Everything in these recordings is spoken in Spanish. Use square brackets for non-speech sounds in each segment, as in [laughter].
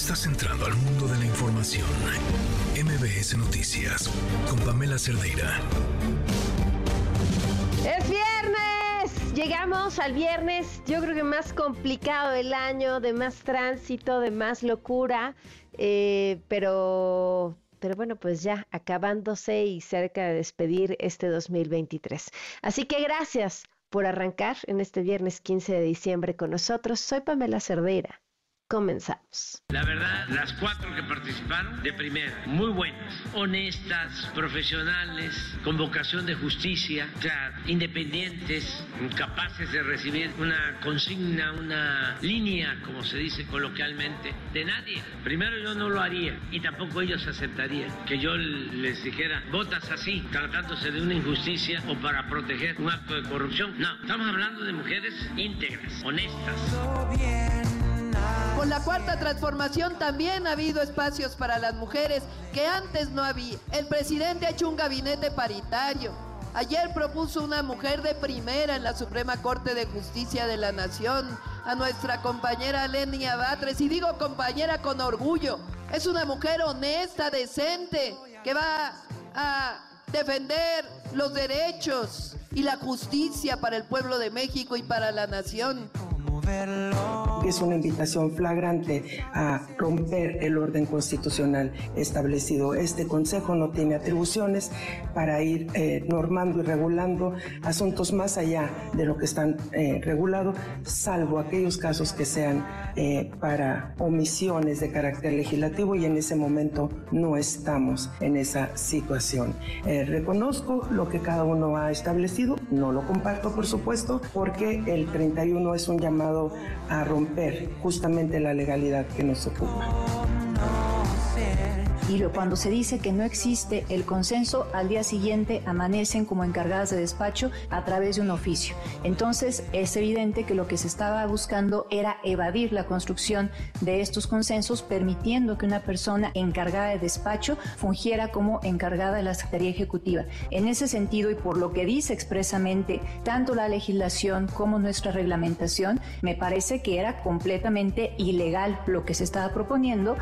Estás entrando al mundo de la información. MBS Noticias con Pamela Cerdeira. Es viernes. Llegamos al viernes, yo creo que más complicado del año, de más tránsito, de más locura, eh, pero pero bueno, pues ya acabándose y cerca de despedir este 2023. Así que gracias por arrancar en este viernes 15 de diciembre con nosotros. Soy Pamela Cerdeira. Comenzamos. La verdad, las cuatro que participaron, de primera, muy buenas, honestas, profesionales, con vocación de justicia, o sea, independientes, capaces de recibir una consigna, una línea, como se dice coloquialmente, de nadie. Primero yo no lo haría y tampoco ellos aceptarían que yo les dijera, votas así, tratándose de una injusticia o para proteger un acto de corrupción. No, estamos hablando de mujeres íntegras, honestas. Con la cuarta transformación también ha habido espacios para las mujeres que antes no había. El presidente ha hecho un gabinete paritario. Ayer propuso una mujer de primera en la Suprema Corte de Justicia de la Nación, a nuestra compañera Lenia Batres, y digo compañera con orgullo, es una mujer honesta, decente, que va a defender los derechos y la justicia para el pueblo de México y para la nación. Es una invitación flagrante a romper el orden constitucional establecido. Este Consejo no tiene atribuciones para ir eh, normando y regulando asuntos más allá de lo que están eh, regulados, salvo aquellos casos que sean eh, para omisiones de carácter legislativo y en ese momento no estamos en esa situación. reconozco lo que cada uno ha establecido, no lo comparto por supuesto, porque el 31 es un llamado a romper justamente la legalidad que nos ocupa. Y cuando se dice que no existe el consenso, al día siguiente amanecen como encargadas de despacho a través de un oficio. Entonces es evidente que lo que se estaba buscando era evadir la construcción de estos consensos, permitiendo que una persona encargada de despacho fungiera como encargada de la Secretaría Ejecutiva. En ese sentido, y por lo que dice expresamente tanto la legislación como nuestra reglamentación, me parece que era completamente ilegal lo que se estaba proponiendo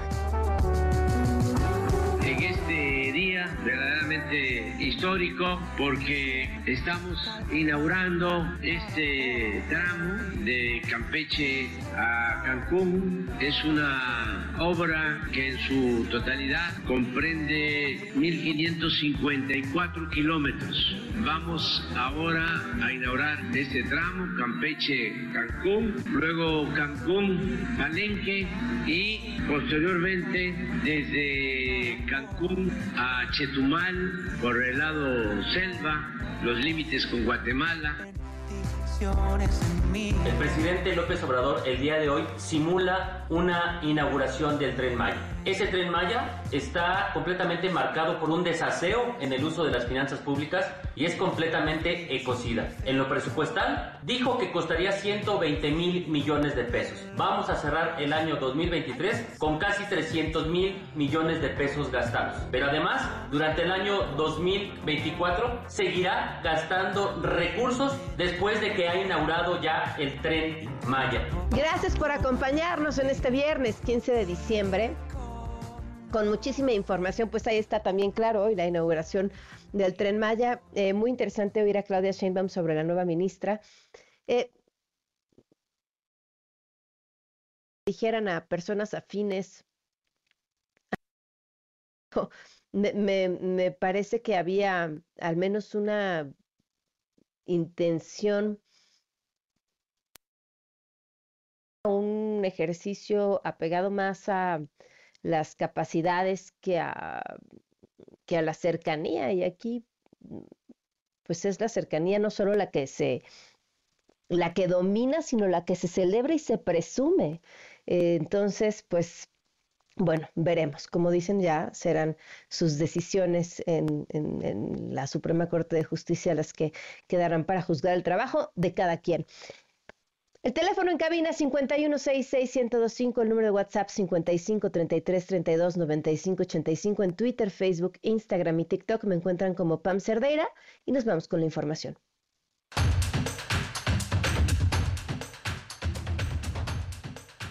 en este día verdaderamente histórico porque estamos inaugurando este tramo de Campeche a Cancún. Es una obra que en su totalidad comprende 1.554 kilómetros. Vamos ahora a inaugurar este tramo, Campeche-Cancún, luego Cancún-Palenque y posteriormente desde Cancún a Chetumal por el lado selva, los límites con Guatemala. El presidente López Obrador el día de hoy simula una inauguración del tren Maya. Ese tren Maya está completamente marcado por un desaseo en el uso de las finanzas públicas y es completamente ecocida. En lo presupuestal dijo que costaría 120 mil millones de pesos. Vamos a cerrar el año 2023 con casi 300 mil millones de pesos gastados. Pero además, durante el año 2024 seguirá gastando recursos después de que ha inaugurado ya el tren Maya. Gracias por acompañarnos en este viernes 15 de diciembre con muchísima información, pues ahí está también claro hoy la inauguración del tren Maya. Eh, muy interesante oír a Claudia Sheinbaum sobre la nueva ministra. Eh, dijeran a personas afines, me, me parece que había al menos una intención un ejercicio apegado más a las capacidades que a, que a la cercanía. Y aquí, pues es la cercanía no solo la que se, la que domina, sino la que se celebra y se presume. Eh, entonces, pues bueno, veremos. Como dicen ya, serán sus decisiones en, en, la Suprema Corte de Justicia las que quedarán para juzgar el trabajo de cada quien. El teléfono en cabina 5166125, el número de WhatsApp 5533329585, en Twitter, Facebook, Instagram y TikTok me encuentran como Pam Cerdeira y nos vamos con la información.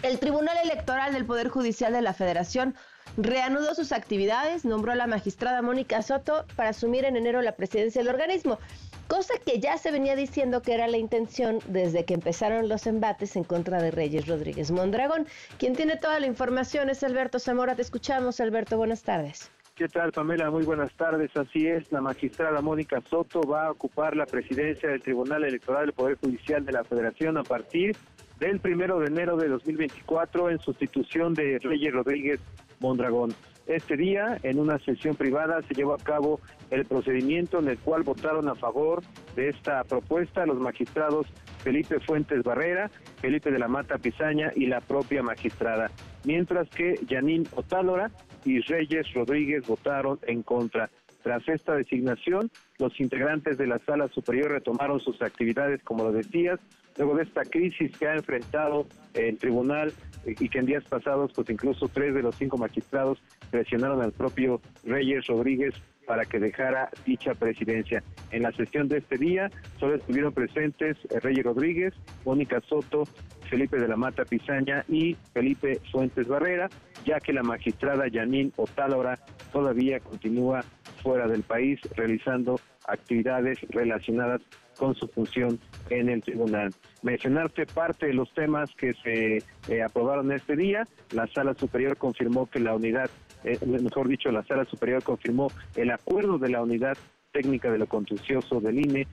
El Tribunal Electoral del Poder Judicial de la Federación reanudó sus actividades, nombró a la magistrada Mónica Soto para asumir en enero la presidencia del organismo, cosa que ya se venía diciendo que era la intención desde que empezaron los embates en contra de Reyes Rodríguez Mondragón. Quien tiene toda la información es Alberto Zamora. Te escuchamos, Alberto. Buenas tardes. ¿Qué tal, Pamela? Muy buenas tardes. Así es, la magistrada Mónica Soto va a ocupar la presidencia del Tribunal Electoral del Poder Judicial de la Federación a partir del primero de enero de 2024 en sustitución de Reyes Rodríguez Mondragón. Este día, en una sesión privada, se llevó a cabo el procedimiento en el cual votaron a favor de esta propuesta los magistrados Felipe Fuentes Barrera, Felipe de la Mata Pizaña y la propia magistrada, mientras que Yanín Otálora y Reyes Rodríguez votaron en contra. Tras esta designación, los integrantes de la Sala Superior retomaron sus actividades, como lo decías, luego de esta crisis que ha enfrentado el tribunal y que en días pasados, pues incluso tres de los cinco magistrados presionaron al propio Reyes Rodríguez para que dejara dicha presidencia. En la sesión de este día solo estuvieron presentes eh, Reyes Rodríguez, Mónica Soto, Felipe de la Mata Pizaña y Felipe Fuentes Barrera, ya que la magistrada Yanín Otálora todavía continúa fuera del país realizando actividades relacionadas con su función en el tribunal. Mencionarte parte de los temas que se eh, aprobaron este día. La Sala Superior confirmó que la unidad, eh, mejor dicho, la Sala Superior confirmó el acuerdo de la unidad técnica de lo contencioso del INE,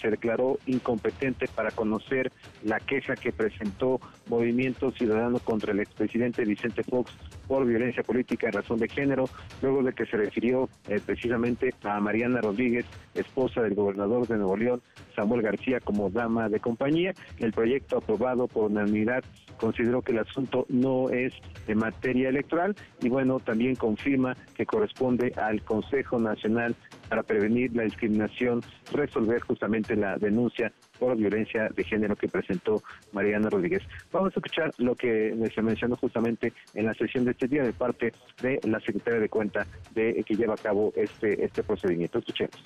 se declaró incompetente para conocer la queja que presentó Movimiento Ciudadano contra el expresidente Vicente Fox por violencia política en razón de género, luego de que se refirió eh, precisamente a Mariana Rodríguez, esposa del gobernador de Nuevo León, Samuel García, como dama de compañía. El proyecto aprobado por unanimidad consideró que el asunto no es de materia electoral y bueno, también confirma que corresponde al Consejo Nacional para prevenir la discriminación, resolver justamente la denuncia por violencia de género que presentó Mariana Rodríguez. Vamos a escuchar lo que se mencionó justamente en la sesión de este día de parte de la secretaria de cuenta de que lleva a cabo este, este procedimiento. Escuchemos.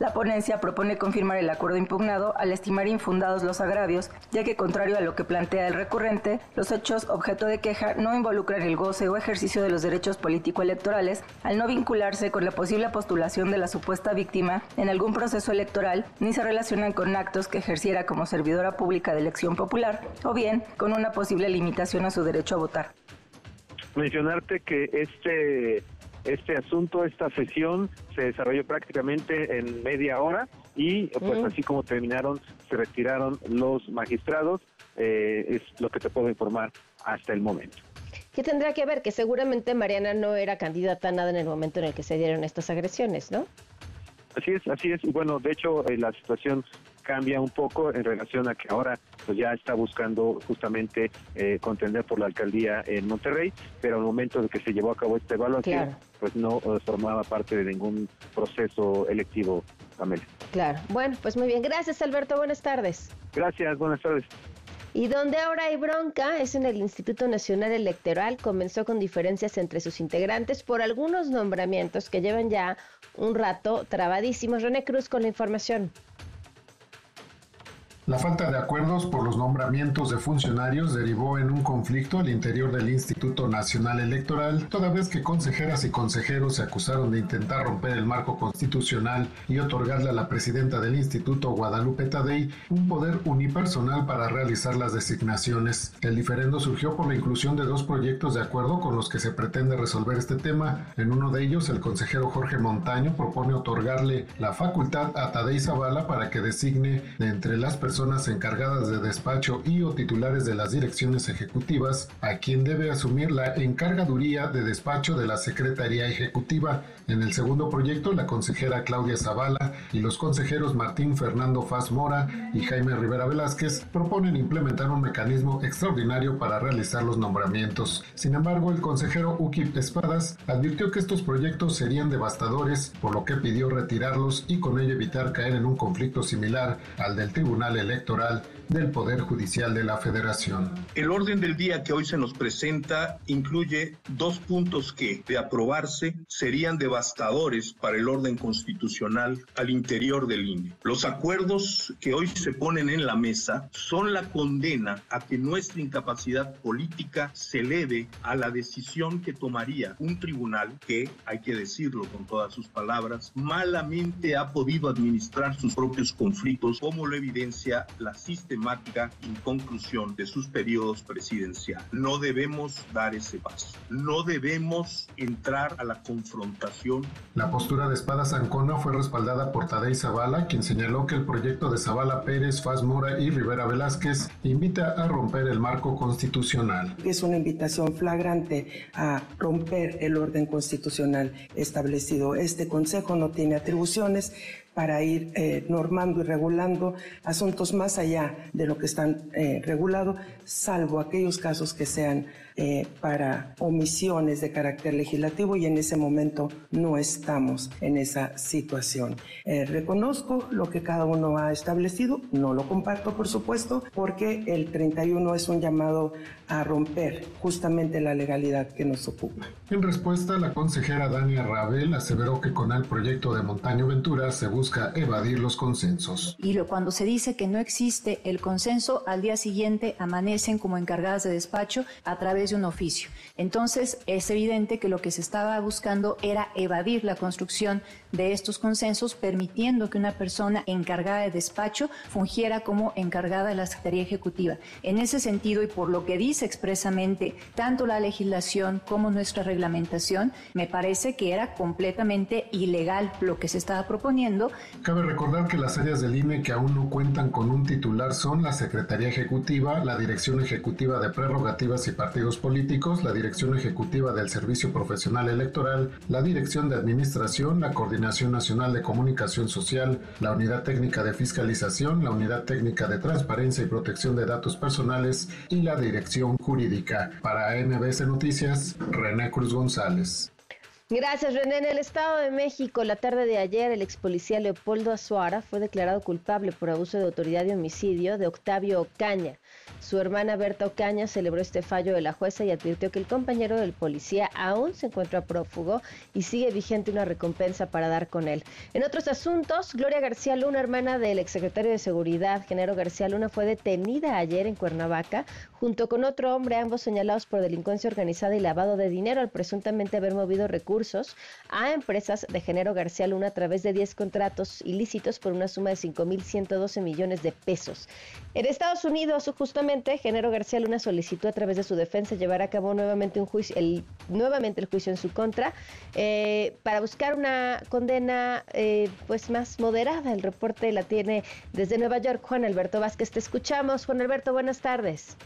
La ponencia propone confirmar el acuerdo impugnado al estimar infundados los agravios, ya que contrario a lo que plantea el recurrente, los hechos objeto de queja no involucran el goce o ejercicio de los derechos político-electorales al no vincularse con la posible postulación de la supuesta víctima en algún proceso electoral, ni se relacionan con actos que ejerciera como servidora pública de elección popular, o bien con una posible limitación a su derecho a votar. Mencionarte que este este asunto, esta sesión se desarrolló prácticamente en media hora y pues así como terminaron, se retiraron los magistrados, eh, es lo que te puedo informar hasta el momento. ¿Qué tendrá que ver? Que seguramente Mariana no era candidata a nada en el momento en el que se dieron estas agresiones, ¿no? Así es, así es. Y bueno, de hecho, eh, la situación cambia un poco en relación a que ahora pues ya está buscando justamente eh, contender por la alcaldía en Monterrey, pero al momento de que se llevó a cabo esta evaluación, pues no eh, formaba parte de ningún proceso electivo, Amelia. Claro. Bueno, pues muy bien. Gracias, Alberto. Buenas tardes. Gracias, buenas tardes. Y donde ahora hay bronca es en el Instituto Nacional Electoral. Comenzó con diferencias entre sus integrantes por algunos nombramientos que llevan ya un rato trabadísimos. René Cruz con la información. La falta de acuerdos por los nombramientos de funcionarios derivó en un conflicto al interior del Instituto Nacional Electoral, toda vez que consejeras y consejeros se acusaron de intentar romper el marco constitucional y otorgarle a la presidenta del instituto, Guadalupe Tadei, un poder unipersonal para realizar las designaciones. El diferendo surgió por la inclusión de dos proyectos de acuerdo con los que se pretende resolver este tema. En uno de ellos, el consejero Jorge Montaño propone otorgarle la facultad a Tadei Zavala para que designe de entre las personas encargadas de despacho y o titulares de las direcciones ejecutivas a quien debe asumir la encargaduría de despacho de la Secretaría Ejecutiva. En el segundo proyecto, la consejera Claudia Zavala y los consejeros Martín Fernando Faz Mora y Jaime Rivera Velázquez proponen implementar un mecanismo extraordinario para realizar los nombramientos. Sin embargo, el consejero Ukip Espadas advirtió que estos proyectos serían devastadores, por lo que pidió retirarlos y con ello evitar caer en un conflicto similar al del Tribunal Electoral del Poder Judicial de la Federación. El orden del día que hoy se nos presenta incluye dos puntos que, de aprobarse, serían devastadores para el orden constitucional al interior del INE. Los acuerdos que hoy se ponen en la mesa son la condena a que nuestra incapacidad política se eleve a la decisión que tomaría un tribunal que, hay que decirlo con todas sus palabras, malamente ha podido administrar sus propios conflictos, como lo evidencia la sistemática inconclusión de sus periodos presidenciales. No debemos dar ese paso. No debemos entrar a la confrontación. La postura de Espada Zancona fue respaldada por Tadei Zavala, quien señaló que el proyecto de Zavala Pérez, Faz Mora y Rivera Velázquez invita a romper el marco constitucional. Es una invitación flagrante a romper el orden constitucional establecido. Este Consejo no tiene atribuciones para ir eh, normando y regulando asuntos más allá de lo que están eh, regulados, salvo aquellos casos que sean eh, para omisiones de carácter legislativo y en ese momento no estamos en esa situación. Eh, reconozco lo que cada uno ha establecido, no lo comparto por supuesto, porque el 31 es un llamado a romper justamente la legalidad que nos ocupa. En respuesta, la consejera Dania Rabel aseveró que con el proyecto de Montaño Ventura se busca evadir los consensos. Y lo, cuando se dice que no existe el consenso, al día siguiente amanecen como encargadas de despacho a través de un oficio. Entonces, es evidente que lo que se estaba buscando era evadir la construcción de estos consensos, permitiendo que una persona encargada de despacho fungiera como encargada de la Secretaría Ejecutiva. En ese sentido, y por lo que dice expresamente tanto la legislación como nuestra reglamentación, me parece que era completamente ilegal lo que se estaba proponiendo. Cabe recordar que las áreas del INE que aún no cuentan con un titular son la Secretaría Ejecutiva, la Dirección Ejecutiva de Prerrogativas y Partidos Políticos, la Dirección Ejecutiva del Servicio Profesional Electoral, la Dirección de Administración, la Coordinación Nacional de Comunicación Social, la Unidad Técnica de Fiscalización, la Unidad Técnica de Transparencia y Protección de Datos Personales y la Dirección Jurídica. Para MBS Noticias, René Cruz González. Gracias, René. En el Estado de México, la tarde de ayer, el ex policía Leopoldo Azuara fue declarado culpable por abuso de autoridad y homicidio de Octavio Ocaña. Su hermana Berta Ocaña celebró este fallo de la jueza y advirtió que el compañero del policía aún se encuentra prófugo y sigue vigente una recompensa para dar con él. En otros asuntos, Gloria García Luna, hermana del exsecretario de Seguridad, Genaro García Luna, fue detenida ayer en Cuernavaca junto con otro hombre, ambos señalados por delincuencia organizada y lavado de dinero al presuntamente haber movido recursos a empresas de Genaro García Luna a través de 10 contratos ilícitos por una suma de 5.112 millones de pesos. En Estados Unidos, justamente Genero García Luna solicitó a través de su defensa llevar a cabo nuevamente un juicio, el, nuevamente el juicio en su contra, eh, para buscar una condena eh, pues más moderada. El reporte la tiene desde Nueva York Juan Alberto Vázquez. Te escuchamos. Juan Alberto, buenas tardes.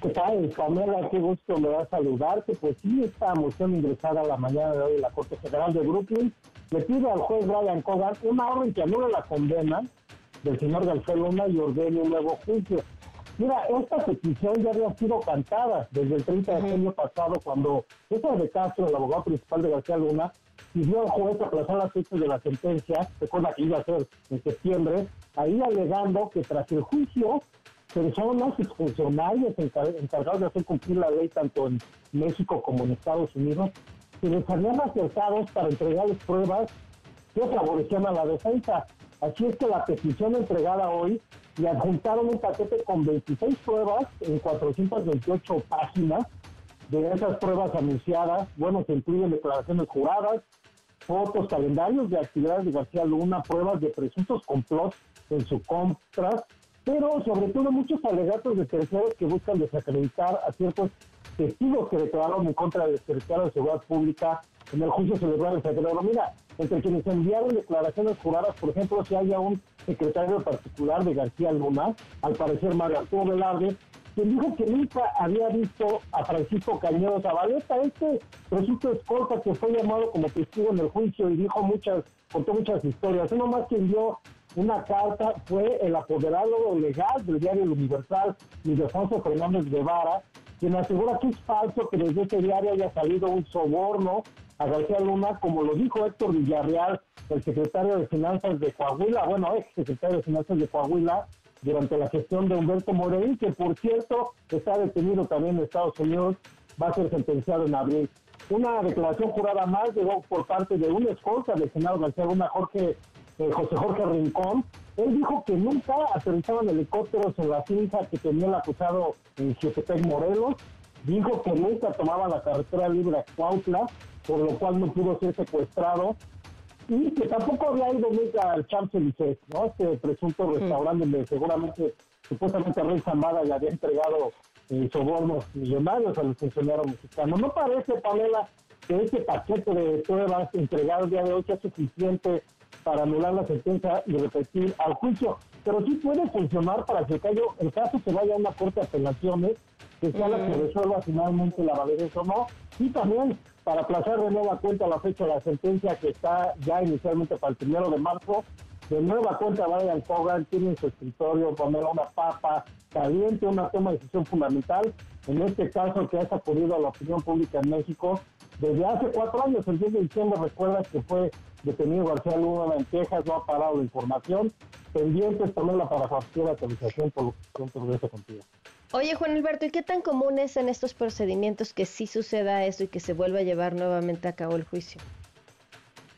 ¿Qué tal, Pamela? Qué gusto me da saludarte. Pues sí, esta moción ingresada a la mañana de hoy en la Corte Federal de Brooklyn le pide al juez Brian Cogan una orden que anula la condena del señor García Luna y ordene un nuevo juicio. Mira, esta petición ya había sido cantada desde el 30 de junio pasado cuando César de Castro, el abogado principal de García Luna, pidió al juez aplazar la fecha de la sentencia, recuerda que iba a ser en septiembre, ahí alegando que tras el juicio personas y funcionarios encargados de hacer cumplir la ley tanto en México como en Estados Unidos se les habían acertado para entregarles pruebas que favorecían a la defensa. Así es que la petición entregada hoy le adjuntaron un paquete con 26 pruebas en 428 páginas. De esas pruebas anunciadas, bueno, se incluyen declaraciones juradas, fotos, calendarios de actividades de García Luna, pruebas de presuntos complots en su contra, pero sobre todo muchos alegatos de terceros que buscan desacreditar a ciertos testigos que declararon en contra del secretario de Seguridad Pública en el juicio celebrado en febrero. Mira, entre quienes enviaron declaraciones juradas, por ejemplo, si haya un secretario particular de García Luna, al parecer Mario Arturo Velarde, quien dijo que nunca había visto a Francisco Cañedo Zabaleta, este presunto escolta que fue llamado como testigo en el juicio y dijo muchas, contó muchas historias. Uno más que envió una carta fue el apoderado legal del diario Universal, Alfonso Fernández Guevara, quien asegura que es falso que desde ese diario haya salido un soborno a García Luna, como lo dijo Héctor Villarreal, el secretario de Finanzas de Coahuila, bueno, ex secretario de Finanzas de Coahuila, durante la gestión de Humberto Moreira, que por cierto está detenido también en Estados Unidos, va a ser sentenciado en abril. Una declaración jurada más llegó por parte de una escolta del Senado García Luna, Jorge, eh, José Jorge Rincón. Él dijo que nunca aterrizaban helicópteros en la finca que tenía el acusado en Jiotepec, Morelos. Dijo que nunca tomaba la carretera libre a Cuautla, por lo cual no pudo ser secuestrado y que tampoco había ido nunca al Champs-Élysées, ¿no? Este presunto restaurante donde seguramente, supuestamente Rey Zamada le había entregado eh, sobornos millonarios a los funcionarios mexicanos. ¿No parece, Pamela, que este paquete de pruebas entregado el día de hoy es suficiente para anular la sentencia y repetir al juicio? Pero sí puede funcionar para que el caso se vaya a una corte de apelaciones, que sea la que resuelva finalmente la validez o no, y también para aplazar de nueva cuenta la fecha de la sentencia que está ya inicialmente para el primero de marzo. De nueva cuenta Brian Hogan tiene en su escritorio poner una papa caliente, una toma de decisión fundamental, en este caso que ha sacudido a la opinión pública en México. Desde hace cuatro años, el 10 de diciembre, recuerda que fue detenido García Luna en Texas, no ha parado la información, pendientes ponerla para cualquier actualización por lo que contigo. Oye, Juan Alberto, ¿y qué tan común es en estos procedimientos que sí suceda eso y que se vuelva a llevar nuevamente a cabo el juicio?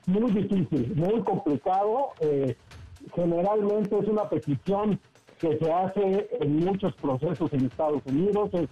Muy difícil, muy complicado. Eh, generalmente es una petición que se hace en muchos procesos en Estados Unidos. Es,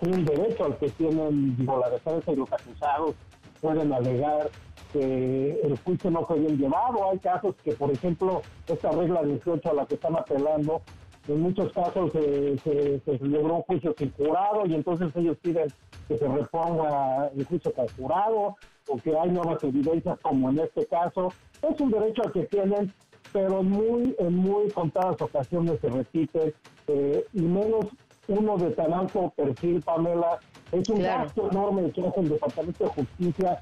un derecho al que tienen digo, la defensa y los acusados pueden alegar que el juicio no fue bien llevado. Hay casos que, por ejemplo, esta regla 18 a la que están apelando en muchos casos se, se, celebró un juicio sin jurado y entonces ellos piden que se reponga el juicio con jurado o que hay nuevas evidencias como en este caso. Es un derecho al que tienen, pero muy, en muy contadas ocasiones se repite eh, y menos uno de tan alto perfil, Pamela. Es un gasto enorme que hace el Departamento de Justicia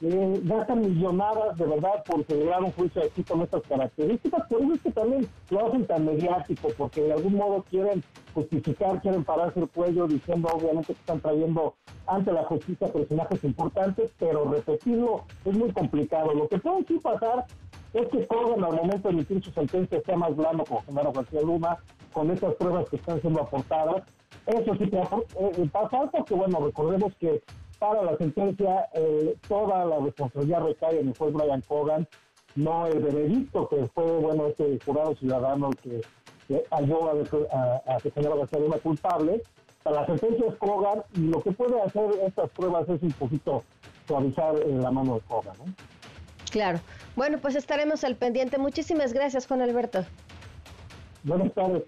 eh, gastan millonadas de verdad por celebrar un juicio aquí con estas características, por eso es que también lo hacen tan mediático, porque de algún modo quieren justificar, quieren pararse el cuello diciendo obviamente que están trayendo ante la justicia personajes importantes, pero repetirlo es muy complicado. Lo que puede sí pasar es que Cogan al momento de emitir su sentencia sea más blando como Genaro García Luna, con estas pruebas que están siendo aportadas. Eso sí puede eh, pasar porque, bueno, recordemos que para la sentencia, eh, toda la responsabilidad recae en el juez Brian Cogan, no el veredicto que fue, bueno, este jurado ciudadano que, que halló a, a, que señora una culpable. Para la sentencia es Cogan y lo que puede hacer estas pruebas es un poquito suavizar la mano de Cogan. ¿no? Claro. Bueno, pues estaremos al pendiente. Muchísimas gracias, Juan Alberto. Buenas tardes,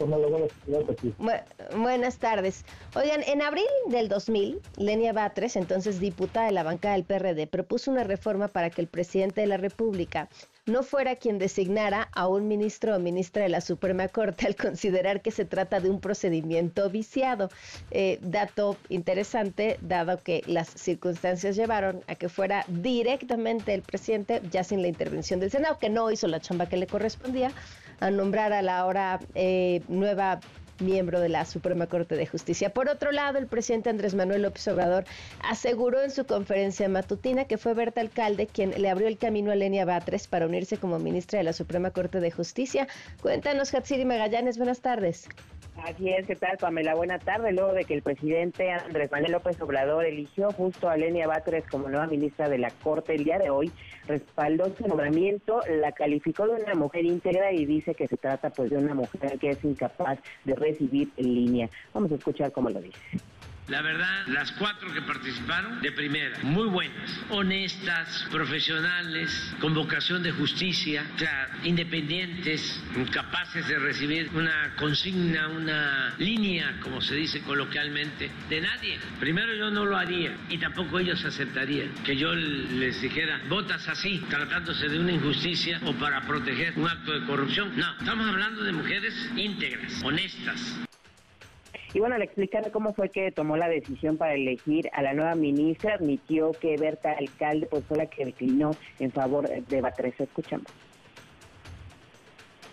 buenas tardes. Oigan, en abril del 2000, Lenia Batres, entonces diputada de la bancada del PRD, propuso una reforma para que el presidente de la República no fuera quien designara a un ministro o ministra de la Suprema Corte al considerar que se trata de un procedimiento viciado. Eh, dato interesante, dado que las circunstancias llevaron a que fuera directamente el presidente, ya sin la intervención del Senado, que no hizo la chamba que le correspondía, a nombrar a la ahora eh, nueva miembro de la Suprema Corte de Justicia. Por otro lado, el presidente Andrés Manuel López Obrador aseguró en su conferencia matutina que fue Berta Alcalde quien le abrió el camino a Lenia Batres para unirse como ministra de la Suprema Corte de Justicia. Cuéntanos, Hatsiri Magallanes, buenas tardes. Así es, ¿qué tal, Pamela? Buena tarde. Luego de que el presidente Andrés Manuel López Obrador eligió justo a Lenia Batres como nueva ministra de la Corte el día de hoy, respaldó su nombramiento, la calificó de una mujer íntegra y dice que se trata pues de una mujer que es incapaz de recibir en línea. Vamos a escuchar cómo lo dice. La verdad, las cuatro que participaron, de primera, muy buenas, honestas, profesionales, con vocación de justicia, independientes, capaces de recibir una consigna, una línea, como se dice coloquialmente, de nadie. Primero yo no lo haría y tampoco ellos aceptarían que yo les dijera, votas así, tratándose de una injusticia o para proteger un acto de corrupción. No, estamos hablando de mujeres íntegras, honestas, y bueno, al explicar cómo fue que tomó la decisión para elegir a la nueva ministra, admitió que Berta Alcalde pues, fue la que declinó en favor de Batres. Escuchamos.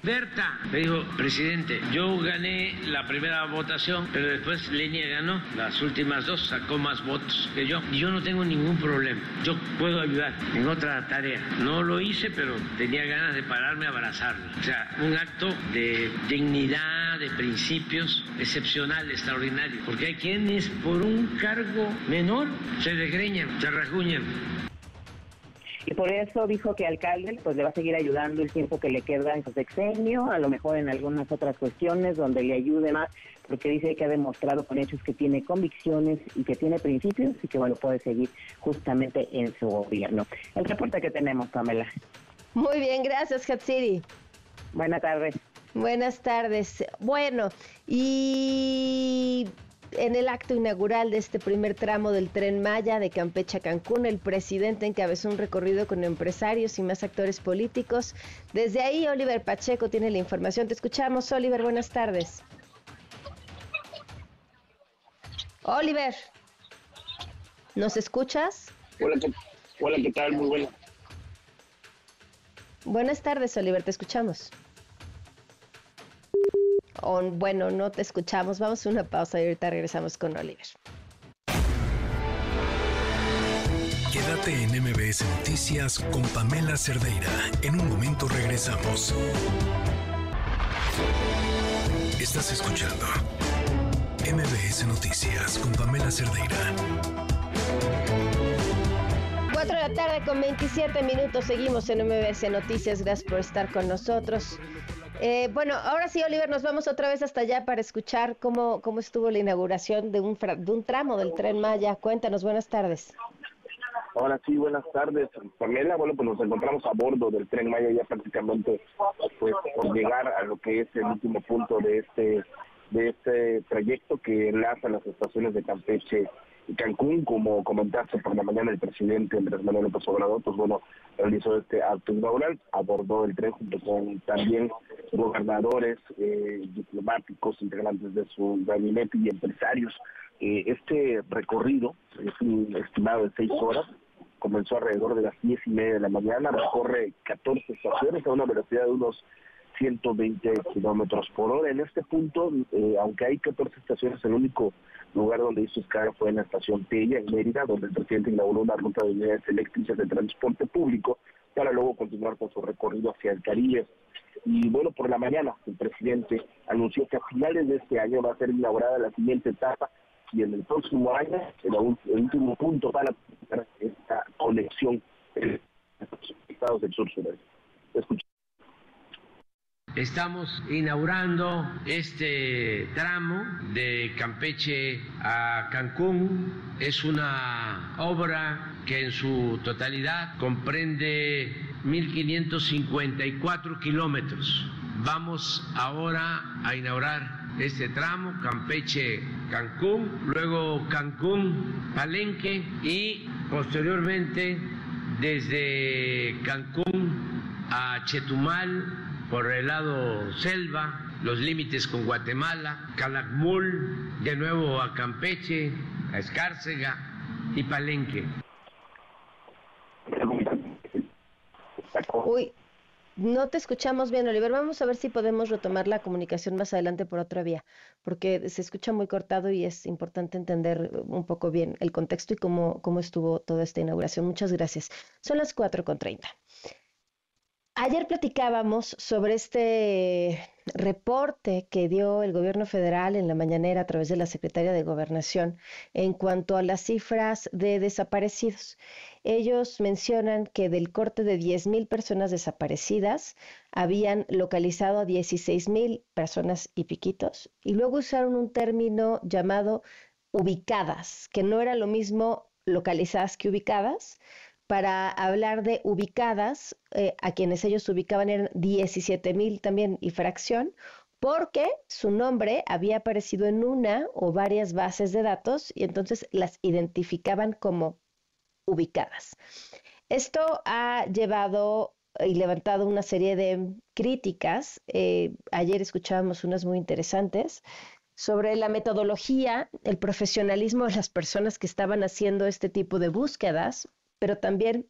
Berta me dijo, presidente, yo gané la primera votación, pero después Lenia ganó las últimas dos, sacó más votos que yo. Y yo no tengo ningún problema. Yo puedo ayudar en otra tarea. No lo hice, pero tenía ganas de pararme a abrazarla. O sea, un acto de dignidad, de principios excepcional, extraordinario. Porque hay quienes por un cargo menor se desgreñan, se rasguñan y por eso dijo que alcalde pues le va a seguir ayudando el tiempo que le queda en su sexenio, a lo mejor en algunas otras cuestiones donde le ayude más, porque dice que ha demostrado con hechos que tiene convicciones y que tiene principios y que bueno puede seguir justamente en su gobierno. El reporte que tenemos, Pamela. Muy bien, gracias, Hatsiri. Buenas tardes. Buenas tardes. Bueno, y en el acto inaugural de este primer tramo del tren Maya de Campeche a Cancún, el presidente encabezó un recorrido con empresarios y más actores políticos. Desde ahí, Oliver Pacheco tiene la información. Te escuchamos, Oliver. Buenas tardes. Oliver, ¿nos escuchas? Hola, hola, ¿qué tal? Muy buena. Buenas tardes, Oliver. Te escuchamos bueno, no te escuchamos. Vamos a una pausa y ahorita regresamos con Oliver. Quédate en MBS Noticias con Pamela Cerdeira. En un momento regresamos. Estás escuchando MBS Noticias con Pamela Cerdeira. 4 de la tarde con 27 minutos. Seguimos en MBS Noticias. Gracias por estar con nosotros. Eh, bueno, ahora sí, Oliver, nos vamos otra vez hasta allá para escuchar cómo, cómo estuvo la inauguración de un, de un tramo del tren Maya. Cuéntanos, buenas tardes. Ahora sí, buenas tardes, Pamela. Bueno, pues nos encontramos a bordo del tren Maya ya prácticamente pues por llegar a lo que es el último punto de este de este trayecto que enlaza las estaciones de Campeche Cancún, como comentaste por la mañana el presidente Andrés Manuel López Obrador, pues bueno, realizó este acto inaugural, abordó el tren junto con también gobernadores, eh, diplomáticos, integrantes de su gabinete y empresarios. Eh, este recorrido es un estimado de seis horas, comenzó alrededor de las diez y media de la mañana, recorre 14 estaciones a una velocidad de unos 120 kilómetros por hora. En este punto, eh, aunque hay 14 estaciones, el único lugar donde hizo escala fue en la estación Tella, en Mérida, donde el presidente inauguró una ruta de unidades eléctricas de transporte público para luego continuar con su recorrido hacia el Caribe. Y bueno, por la mañana el presidente anunció que a finales de este año va a ser inaugurada la siguiente etapa y en el próximo año el, último punto para esta conexión entre los estados del sur sureste. Estamos inaugurando este tramo de Campeche a Cancún. Es una obra que en su totalidad comprende 1.554 kilómetros. Vamos ahora a inaugurar este tramo, Campeche-Cancún, luego Cancún-Palenque y posteriormente desde Cancún a Chetumal, por el lado selva, los límites con Guatemala, Calakmul, de nuevo a Campeche, a Escárcega y Palenque. Uy, no te escuchamos bien, Oliver. Vamos a ver si podemos retomar la comunicación más adelante por otra vía, porque se escucha muy cortado y es importante entender un poco bien el contexto y cómo, cómo estuvo toda esta inauguración. Muchas gracias. Son las 4.30. Ayer platicábamos sobre este reporte que dio el gobierno federal en la mañanera a través de la secretaria de Gobernación en cuanto a las cifras de desaparecidos. Ellos mencionan que del corte de 10.000 personas desaparecidas habían localizado a 16.000 personas y piquitos y luego usaron un término llamado ubicadas, que no era lo mismo localizadas que ubicadas, para hablar de ubicadas, eh, a quienes ellos ubicaban eran 17 mil también y fracción, porque su nombre había aparecido en una o varias bases de datos y entonces las identificaban como ubicadas. Esto ha llevado y levantado una serie de críticas. Eh, ayer escuchábamos unas muy interesantes sobre la metodología, el profesionalismo de las personas que estaban haciendo este tipo de búsquedas pero también,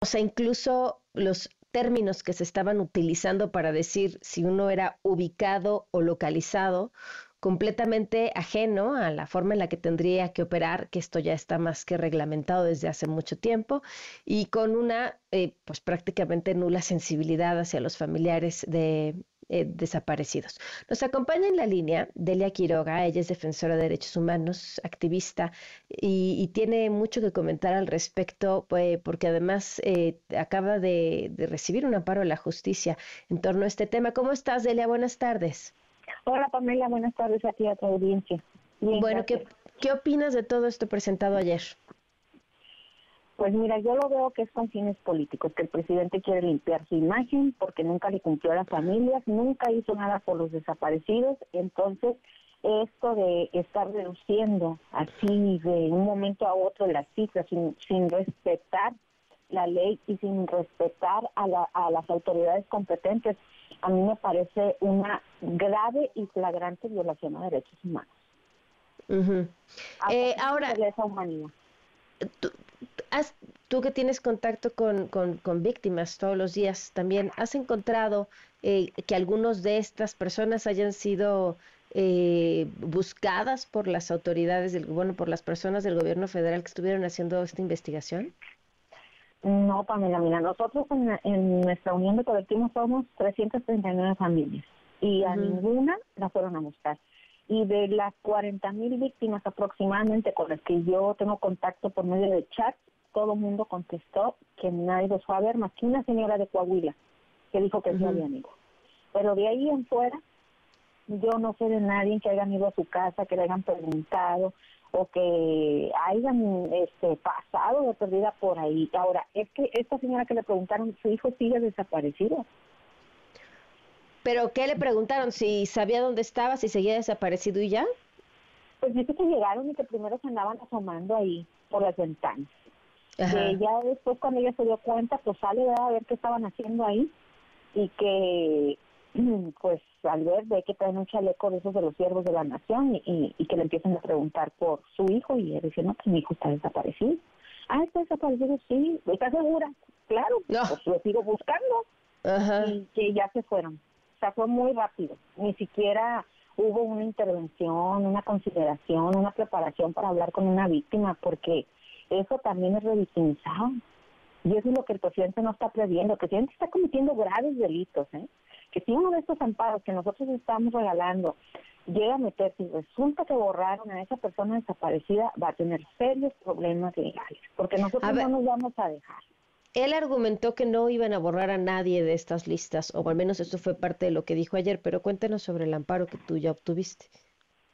o sea, incluso los términos que se estaban utilizando para decir si uno era ubicado o localizado, completamente ajeno a la forma en la que tendría que operar, que esto ya está más que reglamentado desde hace mucho tiempo, y con una eh, pues prácticamente nula sensibilidad hacia los familiares de eh, desaparecidos. Nos acompaña en la línea Delia Quiroga, ella es defensora de derechos humanos, activista, y, tiene mucho que comentar al respecto, pues, porque además eh, acaba de, de recibir un amparo de la justicia en torno a este tema. ¿Cómo estás, Delia? Buenas tardes. Hola Pamela, buenas tardes a ti a tu audiencia. bueno, ¿qué, ¿qué opinas de todo esto presentado ayer? Pues mira, yo lo veo que es con fines políticos, que el presidente quiere limpiar su imagen porque nunca le cumplió a las familias, nunca hizo nada por los desaparecidos, entonces esto de estar reduciendo así de un momento a otro las cifras sin, sin respetar la ley y sin respetar a, la, a las autoridades competentes, a mí me parece una grave y flagrante violación a derechos humanos. eh, ahora, esa humanidad. Tú, has, tú que tienes contacto con, con, con, víctimas todos los días, también has encontrado eh, que algunos de estas personas hayan sido eh, buscadas por las autoridades, del, bueno, por las personas del gobierno federal que estuvieron haciendo esta investigación? No, Pamela, mira, nosotros en, nuestra unión de colectivos somos 339 familias y a ninguna la fueron a buscar. Y de las 40 mil víctimas aproximadamente con las que yo tengo contacto por medio de chat, todo el mundo contestó que nadie los fue a ver más que una señora de Coahuila que dijo que no había ido. Pero de ahí en fuera, yo no sé de nadie que hayan ido a su casa, que le hayan preguntado, o que hayan este, pasado de perdida por ahí. Ahora, es que esta señora que le preguntaron, su hijo sigue desaparecido. ¿Pero qué le preguntaron? ¿Si sabía dónde estaba, si seguía desaparecido y ya? Pues dice que llegaron y que primero se andaban asomando ahí por las ventanas. Que ya después cuando ella se dio cuenta, pues sale a ver qué estaban haciendo ahí y que [clears throat] pues al ver ve que traen un chaleco de esos de los siervos de la nación y, que le empiezan a preguntar por su hijo y él dice, no, pues mi hijo está desaparecido. Ah, está desaparecido, sí. ¿Estás segura? Claro, pues lo sigo buscando. Y que ya se fueron. O sea, fue muy rápido. Ni siquiera hubo una intervención, una consideración, una preparación para hablar con una víctima, porque eso también es revictimizado. Y eso es lo que el presidente no está previendo. El presidente está cometiendo graves delitos, ¿eh? que si uno de estos amparos que nosotros estamos regalando llega a meterse y resulta que borraron a esa persona desaparecida, va a tener serios problemas legales, porque nosotros no nos vamos a dejar. Él argumentó que no iban a borrar a nadie de estas listas, o al menos eso fue parte de lo que dijo ayer, pero cuéntanos sobre el amparo que tú ya obtuviste.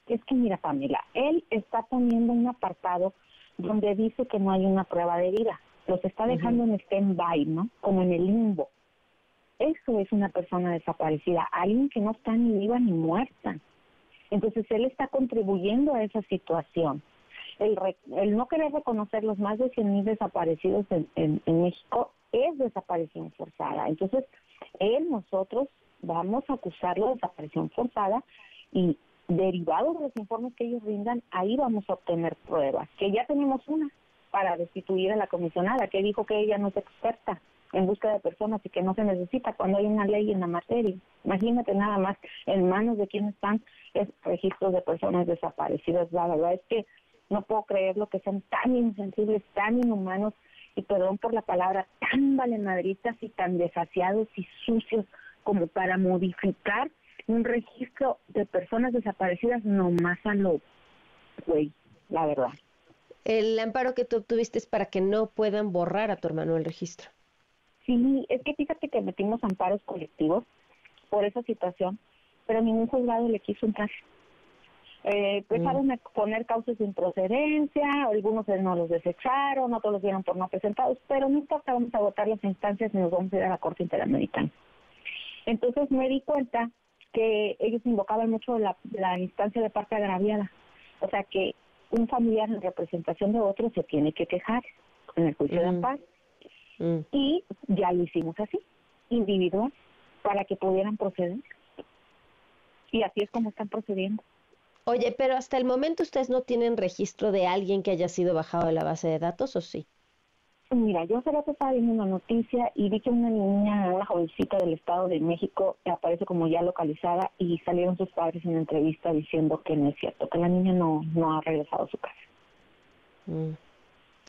Es que mira, Pamela, él está poniendo un apartado donde dice que no hay una prueba de vida. Los está dejando en stand-by, ¿no? Como en el limbo. Eso es una persona desaparecida, alguien que no está ni viva ni muerta. Entonces él está contribuyendo a esa situación. El, el no querer reconocer los más de 100.000 desaparecidos en, en, México es desaparición forzada. Entonces, él, nosotros vamos a acusarlo de desaparición forzada y derivado de los informes que ellos brindan, ahí vamos a obtener pruebas, que ya tenemos una para destituir a la comisionada, que dijo que ella no es experta en busca de personas y que no se necesita cuando hay una ley en la materia. Imagínate nada más en manos de quienes están es registros de personas desaparecidas. La verdad es que no puedo creer lo que sean tan insensibles, tan inhumanos y perdón por la palabra, tan valemadristas y tan desasiados y sucios como para modificar un registro de personas desaparecidas nomás a lo güey, la verdad. El amparo que tú obtuviste es para que no puedan borrar a tu hermano el registro. Sí, es que fíjate que metimos amparos colectivos por esa situación, pero ningún juzgado le quiso entrar. Eh, empezaron mm. a poner causas de improcedencia, algunos no los desecharon, otros los dieron por no presentados, pero importa, vamos a votar las instancias y nos vamos a ir a la Corte Interamericana. Entonces me di cuenta que ellos invocaban mucho la, la instancia de parte agraviada, o sea que un familiar en representación de otro se tiene que quejar en el juicio de amparo Mm. Y ya lo hicimos así, individual, para que pudieran proceder. Y así es como están procediendo. Oye, pero hasta el momento ustedes no tienen registro de alguien que haya sido bajado de la base de datos, ¿o sí? Mira, yo hace rato estaba viendo una noticia y vi que una niña, una jovencita del Estado de México aparece como ya localizada y salieron sus padres en entrevista diciendo que no es cierto, que la niña no, no ha regresado a su casa. Mm,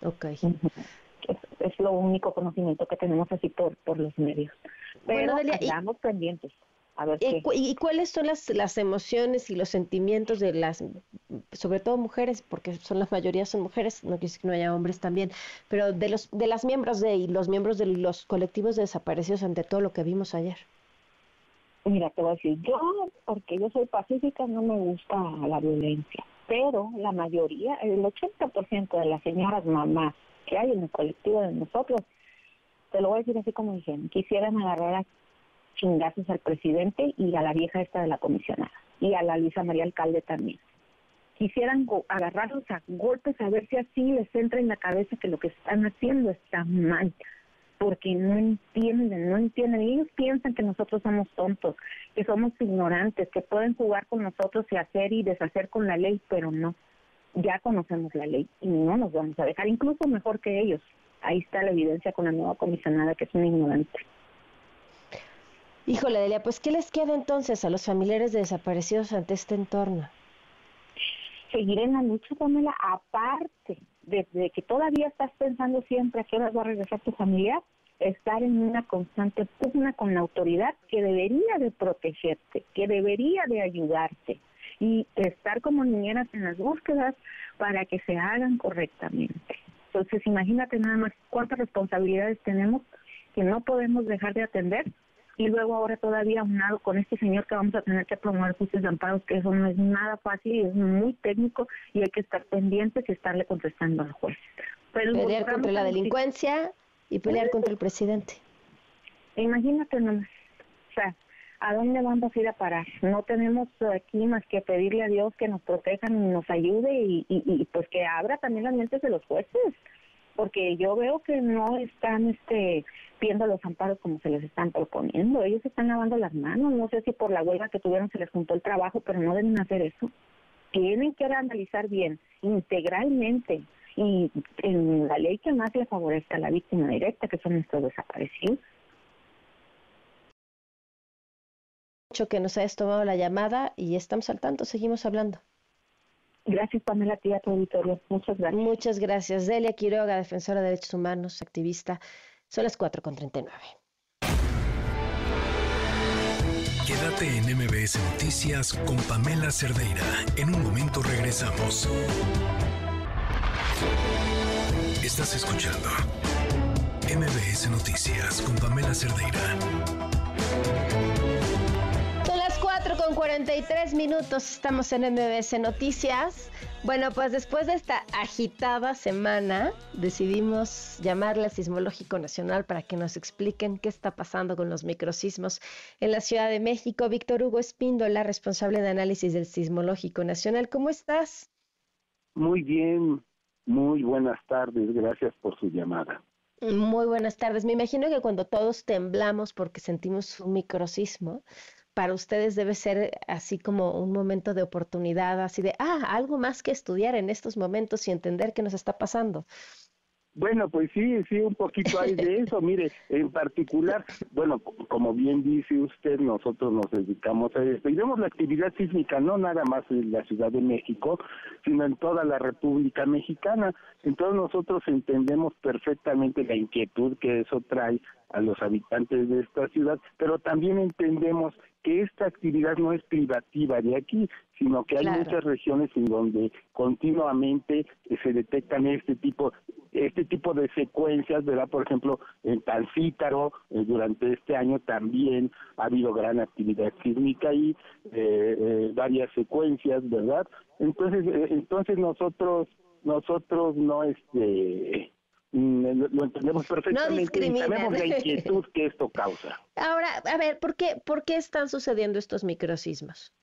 ok. Es, lo único conocimiento que tenemos así por, por los medios. Pero estamos pendientes. ¿Y, cuáles son las, las emociones y los sentimientos de las, sobre todo mujeres, porque son la mayoría son mujeres, no quiere decir que no haya hombres también, pero de los de las miembros de y los miembros de los colectivos de desaparecidos ante todo lo que vimos ayer? Mira, te voy a decir, yo, porque yo soy pacífica, no me gusta la violencia, pero la mayoría, el 80% de las señoras mamás que hay en el colectivo de nosotros, te lo voy a decir así como dijeron, quisieran agarrar a chingazos al presidente y a la vieja esta de la comisionada y a la Luisa María Alcalde también. Quisieran agarrarlos a golpes a ver si así les entra en la cabeza que lo que están haciendo está mal, porque no entienden, no entienden. Ellos piensan que nosotros somos tontos, que somos ignorantes, que pueden jugar con nosotros y hacer y deshacer con la ley, pero no. Ya conocemos la ley y no nos vamos a dejar, incluso mejor que ellos. Ahí está la evidencia con la nueva comisionada que es una ignorante. Híjole, Delia, pues ¿qué les queda entonces a los familiares de desaparecidos ante este entorno? Seguir en la lucha, Pamela, aparte de, que todavía estás pensando siempre a qué hora va a regresar tu familia, estar en una constante pugna con la autoridad que debería de protegerte, que debería de ayudarte y estar como niñeras en las búsquedas para que se hagan correctamente. Entonces, imagínate nada más cuántas responsabilidades tenemos que no podemos dejar de atender y luego ahora todavía unado con este señor que vamos a tener que promover juicios de amparos, que eso no es nada fácil, es muy técnico y hay que estar pendientes y estarle contestando al juez. pelear contra la delincuencia y pelear contra el presidente. Imagínate nomás, o sea, ¿a dónde vamos a ir a parar? No tenemos aquí más que pedirle a Dios que nos proteja y nos ayude y, y, y pues que abra también las mentes de los jueces porque yo veo que no están este viendo los amparos como se les están proponiendo. Ellos están lavando las manos. No sé si por la huelga que tuvieron se les juntó el trabajo, pero no deben hacer eso. Tienen que analizar bien, integralmente, y en la ley que más le favorece a la víctima directa, que son estos desaparecidos. Que nos hayas tomado la llamada y estamos al tanto, seguimos hablando. Gracias, Pamela, tía, tu auditorio. Muchas gracias. Muchas gracias. Delia Quiroga, defensora de derechos humanos, activista. Son las 4.39. Quédate en MBS Noticias con Pamela Cerdeira. En un momento regresamos. Estás escuchando MBS Noticias con Pamela Cerdeira. Son las 4 con 43 minutos. Estamos en MBS Noticias. Bueno, pues después de esta agitada semana, decidimos llamarle al Sismológico Nacional para que nos expliquen qué está pasando con los microsismos en la Ciudad de México. Víctor Hugo Espíndola, responsable de análisis del Sismológico Nacional. ¿Cómo estás? Muy bien, muy buenas tardes. Gracias por su llamada. Muy buenas tardes. Me imagino que cuando todos temblamos porque sentimos un microsismo, para ustedes debe ser así como un momento de oportunidad, así de, ah, algo más que estudiar en estos momentos y entender qué nos está pasando. Bueno, pues sí, sí, un poquito hay de eso. Mire, en particular, bueno, como bien dice usted, nosotros nos dedicamos a esto y vemos la actividad sísmica no nada más en la Ciudad de México, sino en toda la República Mexicana. Entonces nosotros entendemos perfectamente la inquietud que eso trae a los habitantes de esta ciudad, pero también entendemos que esta actividad no es privativa de aquí, sino que hay muchas regiones en donde continuamente se detectan este tipo este tipo de secuencias, ¿verdad? Por ejemplo, en Tancítaro eh, durante este año también ha habido gran actividad sísmica y eh, eh, varias secuencias, ¿verdad? Entonces, entonces nosotros nosotros no este lo entendemos perfectamente y sabemos la inquietud que esto causa. Ahora, a ver, ¿por qué, ¿por qué están sucediendo estos microsismos?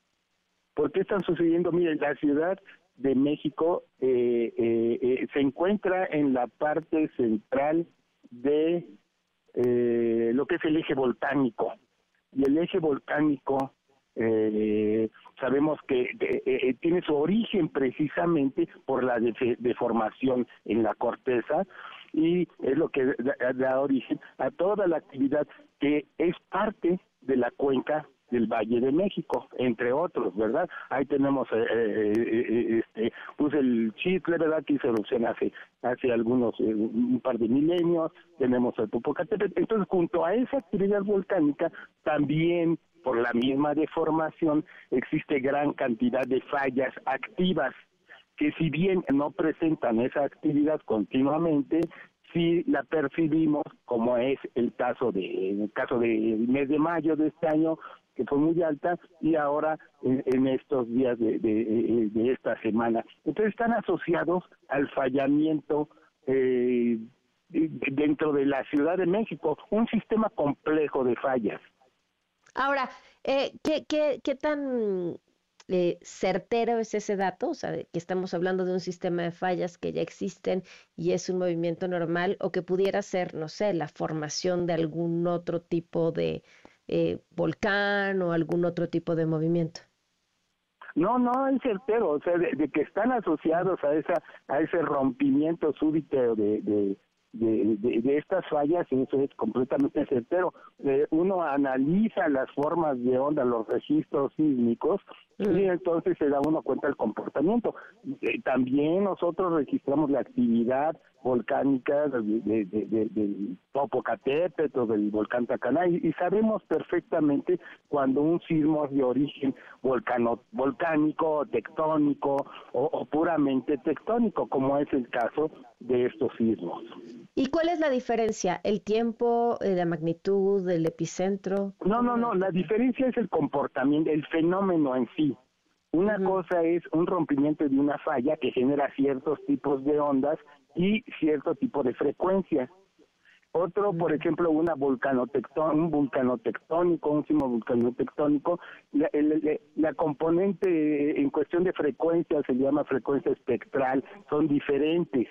¿Por qué están sucediendo? Miren, la ciudad de México eh, eh, eh, se encuentra en la parte central de lo que es el eje volcánico. Y el eje volcánico eh, sabemos que eh, eh, tiene su origen precisamente por la deformación en la corteza y es lo que da origen a toda la actividad que es parte de la cuenca del Valle de México, entre otros, ¿verdad? Ahí tenemos eh, eh, eh, este, pues el Chitle, ¿verdad? Que hizo erupción hace, hace algunos, un par de milenios, tenemos el Popocatépetl, entonces junto a esa actividad volcánica también por la misma deformación existe gran cantidad de fallas activas que si bien no presentan esa actividad continuamente, sí la percibimos como es el caso de en el caso del mes de mayo de este año que fue muy alta y ahora en, estos días de, de, esta semana. Entonces están asociados al fallamiento eh, dentro de la Ciudad de México un sistema complejo de fallas. Ahora eh, ¿qué, qué, qué tan eh, certero es ese dato, o sea, que estamos hablando de un sistema de fallas que ya existen y es un movimiento normal, o que pudiera ser, no sé, la formación de algún otro tipo de eh, volcán o algún otro tipo de movimiento. No, no es certero, o sea, de, que están asociados a esa a ese rompimiento súbito de, de, de, estas fallas, eso es completamente certero. Eh, uno analiza las formas de onda, los registros sísmicos, y entonces se da uno cuenta del comportamiento. Eh, también nosotros registramos la actividad volcánica de, del Popocatépetl o del volcán Tacaná y, sabemos perfectamente cuando un sismo es de origen volcano, volcánico, tectónico o, puramente tectónico, como es el caso de estos sismos. ¿Y cuál es la diferencia? ¿El tiempo, eh, la magnitud, del epicentro? No, no, no, la diferencia es el comportamiento, el fenómeno en sí. Una cosa es un rompimiento de una falla que genera ciertos tipos de ondas y cierto tipo de frecuencia. Otro, por ejemplo, una un vulcano tectónico, un sismo vulcanotectónico, la, la componente en cuestión de frecuencia se llama frecuencia espectral, son diferentes.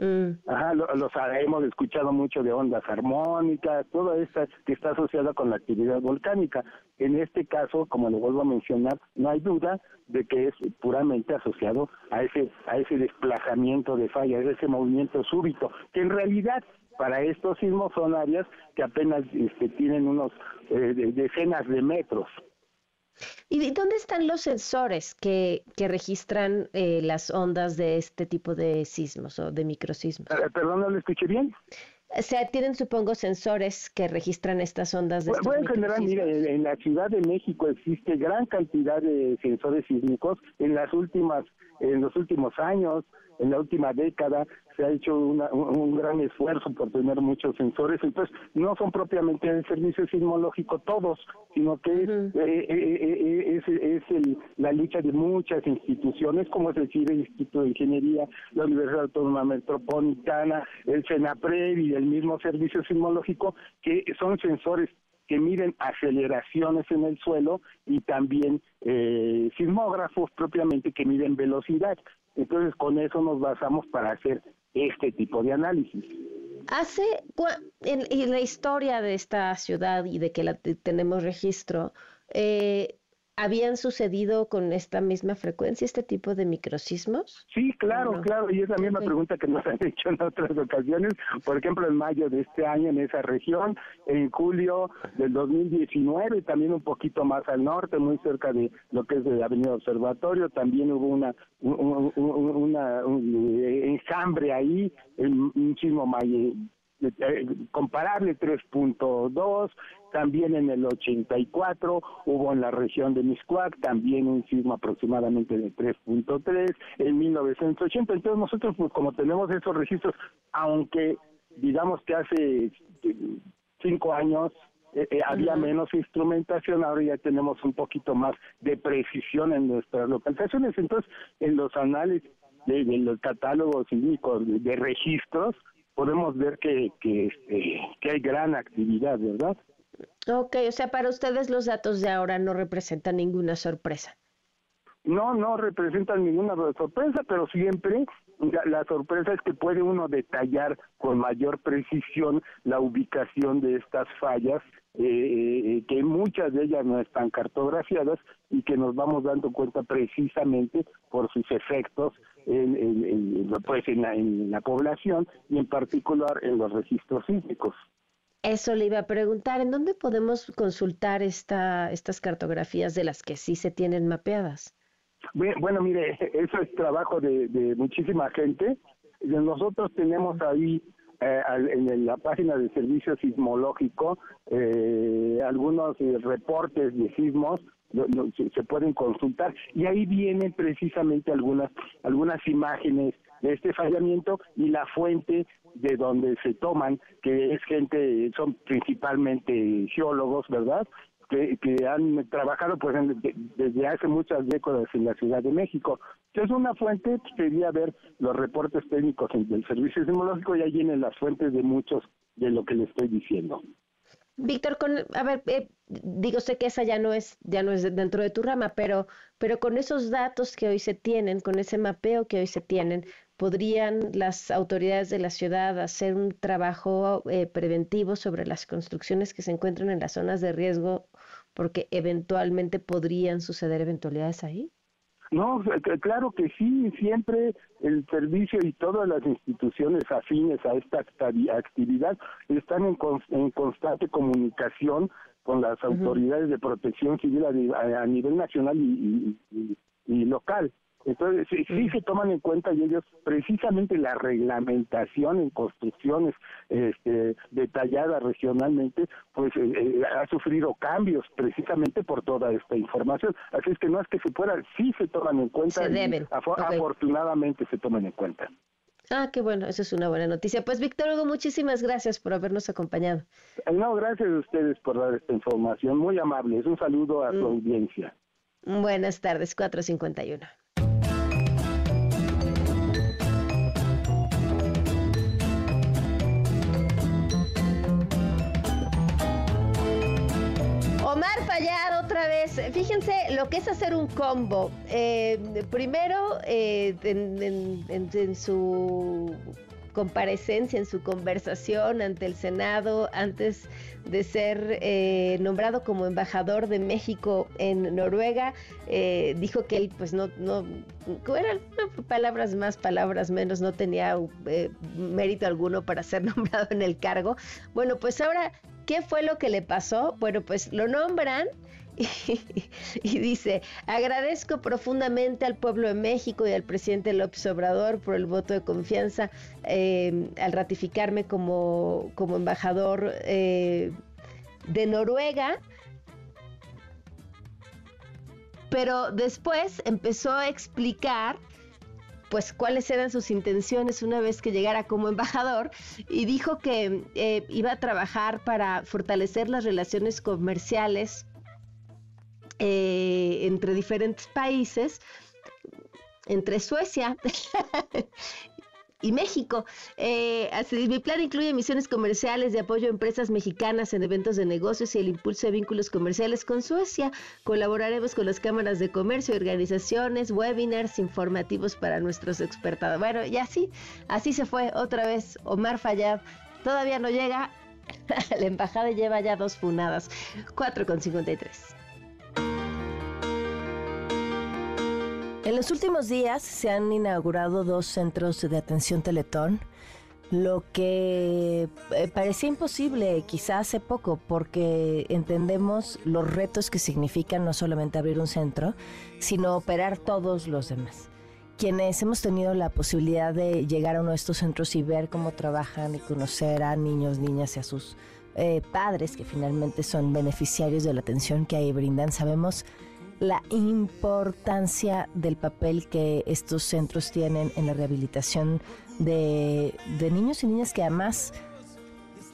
Mm. Ajá, lo, los hemos escuchado mucho de ondas armónicas, todo esto que está asociada con la actividad volcánica. En este caso, como lo vuelvo a mencionar, no hay duda de que es puramente asociado a ese a ese desplazamiento de fallas, ese movimiento súbito, que en realidad para estos sismos son áreas que apenas este, tienen unos eh, decenas de metros. ¿Y dónde están los sensores que, que registran eh, las ondas de este tipo de sismos o de microsismos? Eh, perdón, no lo escuché bien. O sea, tienen, supongo, sensores que registran estas ondas de Bueno, en general, mire, en la Ciudad de México existe gran cantidad de sensores sísmicos. En las últimas, en los últimos años, en la última década se ha hecho un, gran esfuerzo por tener muchos sensores, entonces no son propiamente el servicio sismológico todos, sino que es, eh, eh, eh, es, la lucha de muchas instituciones, como es decir, el Instituto de Ingeniería, la Universidad Autónoma Metropolitana, el CENAPRED y el mismo servicio sismológico, que son sensores que miden aceleraciones en el suelo y también sismógrafos propiamente que miden velocidad. Entonces, con eso nos basamos para hacer este tipo de análisis. Hace, en, la historia de esta ciudad y de que la, tenemos registro, eh, ¿Habían sucedido con esta misma frecuencia este tipo de microsismos? Sí, claro, claro, y es la misma pregunta que nos [laughs] han hecho en otras ocasiones, por ejemplo, en mayo de este año en esa región, en julio del 2019, también un poquito más al norte, muy cerca de lo que es de Avenida Observatorio, también hubo una, un, una enjambre ahí, muchísimo mayo eh, comparable 3.2, también en el 84 hubo en la región de Miscuac también un sismo aproximadamente de 3.3 en 1980. Entonces nosotros pues como tenemos esos registros, aunque digamos que hace eh, cinco años eh, había menos instrumentación, ahora ya tenemos un poquito más de precisión en nuestras localizaciones. Entonces, en los análisis de, los catálogos sísmicos de registros, podemos ver que, que, este, que hay gran actividad, ¿verdad? Ok, o sea, para ustedes los datos de ahora no representan ninguna sorpresa. No, no representan ninguna sorpresa, pero siempre la, sorpresa es que puede uno detallar con mayor precisión la ubicación de estas fallas, eh, eh, que muchas de ellas no están cartografiadas y que nos vamos dando cuenta precisamente por sus efectos en, pues en, la, población y en particular en los registros sísmicos. Eso le iba a preguntar, ¿en dónde podemos consultar esta, estas cartografías de las que sí se tienen mapeadas? Bueno, mire, [laughs] eso es trabajo de, de muchísima gente. Nosotros tenemos ahí eh, en la página del Servicio Sismológico eh, algunos eh, reportes de sismos se, pueden consultar y ahí vienen precisamente algunas algunas imágenes de este fallamiento y la fuente de donde se toman que es gente son principalmente geólogos verdad que, han trabajado pues desde hace muchas décadas en la Ciudad de México. Es una fuente, pues, quería ver los reportes técnicos del Servicio Sismológico y ahí vienen las fuentes de muchos de lo que le estoy diciendo. Víctor, con, a ver, eh, digo, sé que esa ya no es, ya no es dentro de tu rama, pero, pero con esos datos que hoy se tienen, con ese mapeo que hoy se tienen, ¿podrían las autoridades de la ciudad hacer un trabajo eh, preventivo sobre las construcciones que se encuentran en las zonas de riesgo porque eventualmente podrían suceder eventualidades ahí? No, claro que sí, siempre el servicio y todas las instituciones afines a esta actividad están en, constante comunicación con las autoridades de protección civil a, nivel nacional y local. Entonces, sí, sí, se toman en cuenta y ellos precisamente la reglamentación en construcciones este, detallada regionalmente, pues eh, eh, ha sufrido cambios precisamente por toda esta información. Así es que no es que se pueda, sí se toman en cuenta. Se Afortunadamente se toman en cuenta. Ah, qué bueno, eso es una buena noticia. Pues Víctor Hugo, muchísimas gracias por habernos acompañado. No, gracias a ustedes por dar esta información, muy amables. Un saludo a su mm. audiencia. Buenas tardes, 451. Omar Fallado otra vez. Fíjense lo que es hacer un combo. Eh, primero, eh, en, su comparecencia, en su conversación ante el Senado, antes de ser eh, nombrado como embajador de México en Noruega, dijo que él, pues no, no, eran palabras más, palabras menos, no tenía mérito alguno para ser [laughs] nombrado en el cargo. Bueno, pues ahora ¿Qué fue lo que le pasó? Bueno, pues lo nombran [laughs] y, dice, agradezco profundamente al pueblo de México y al presidente López Obrador por el voto de confianza em, al ratificarme como, como embajador eh, de Noruega. Pero después empezó a explicar pues cuáles eran sus intenciones una vez que llegara como [laughs] embajador y dijo que eh, iba a trabajar para fortalecer las relaciones comerciales eh, entre diferentes países, entre Suecia [laughs] y México. Eh, mi plan incluye misiones comerciales de apoyo a empresas mexicanas en eventos de negocios y el impulso de vínculos comerciales con Suecia. Colaboraremos con las cámaras de comercio, organizaciones, webinars informativos para nuestros expertados. Bueno, y así, así se fue otra vez Omar Fayad. Todavía no llega. [laughs] La embajada lleva ya dos funadas. 4,53. En los últimos días se han inaugurado dos centros de atención Teletón, lo que eh, parecía imposible quizá hace poco porque entendemos los retos que significan no solamente abrir un centro, sino operar todos los demás. Quienes hemos tenido la posibilidad de llegar a uno de estos centros y ver cómo trabajan y conocer a niños, niñas y a sus eh, padres que finalmente son beneficiarios de la atención que ahí brindan, sabemos la importancia del papel que estos centros tienen en la rehabilitación de, niños y niñas que además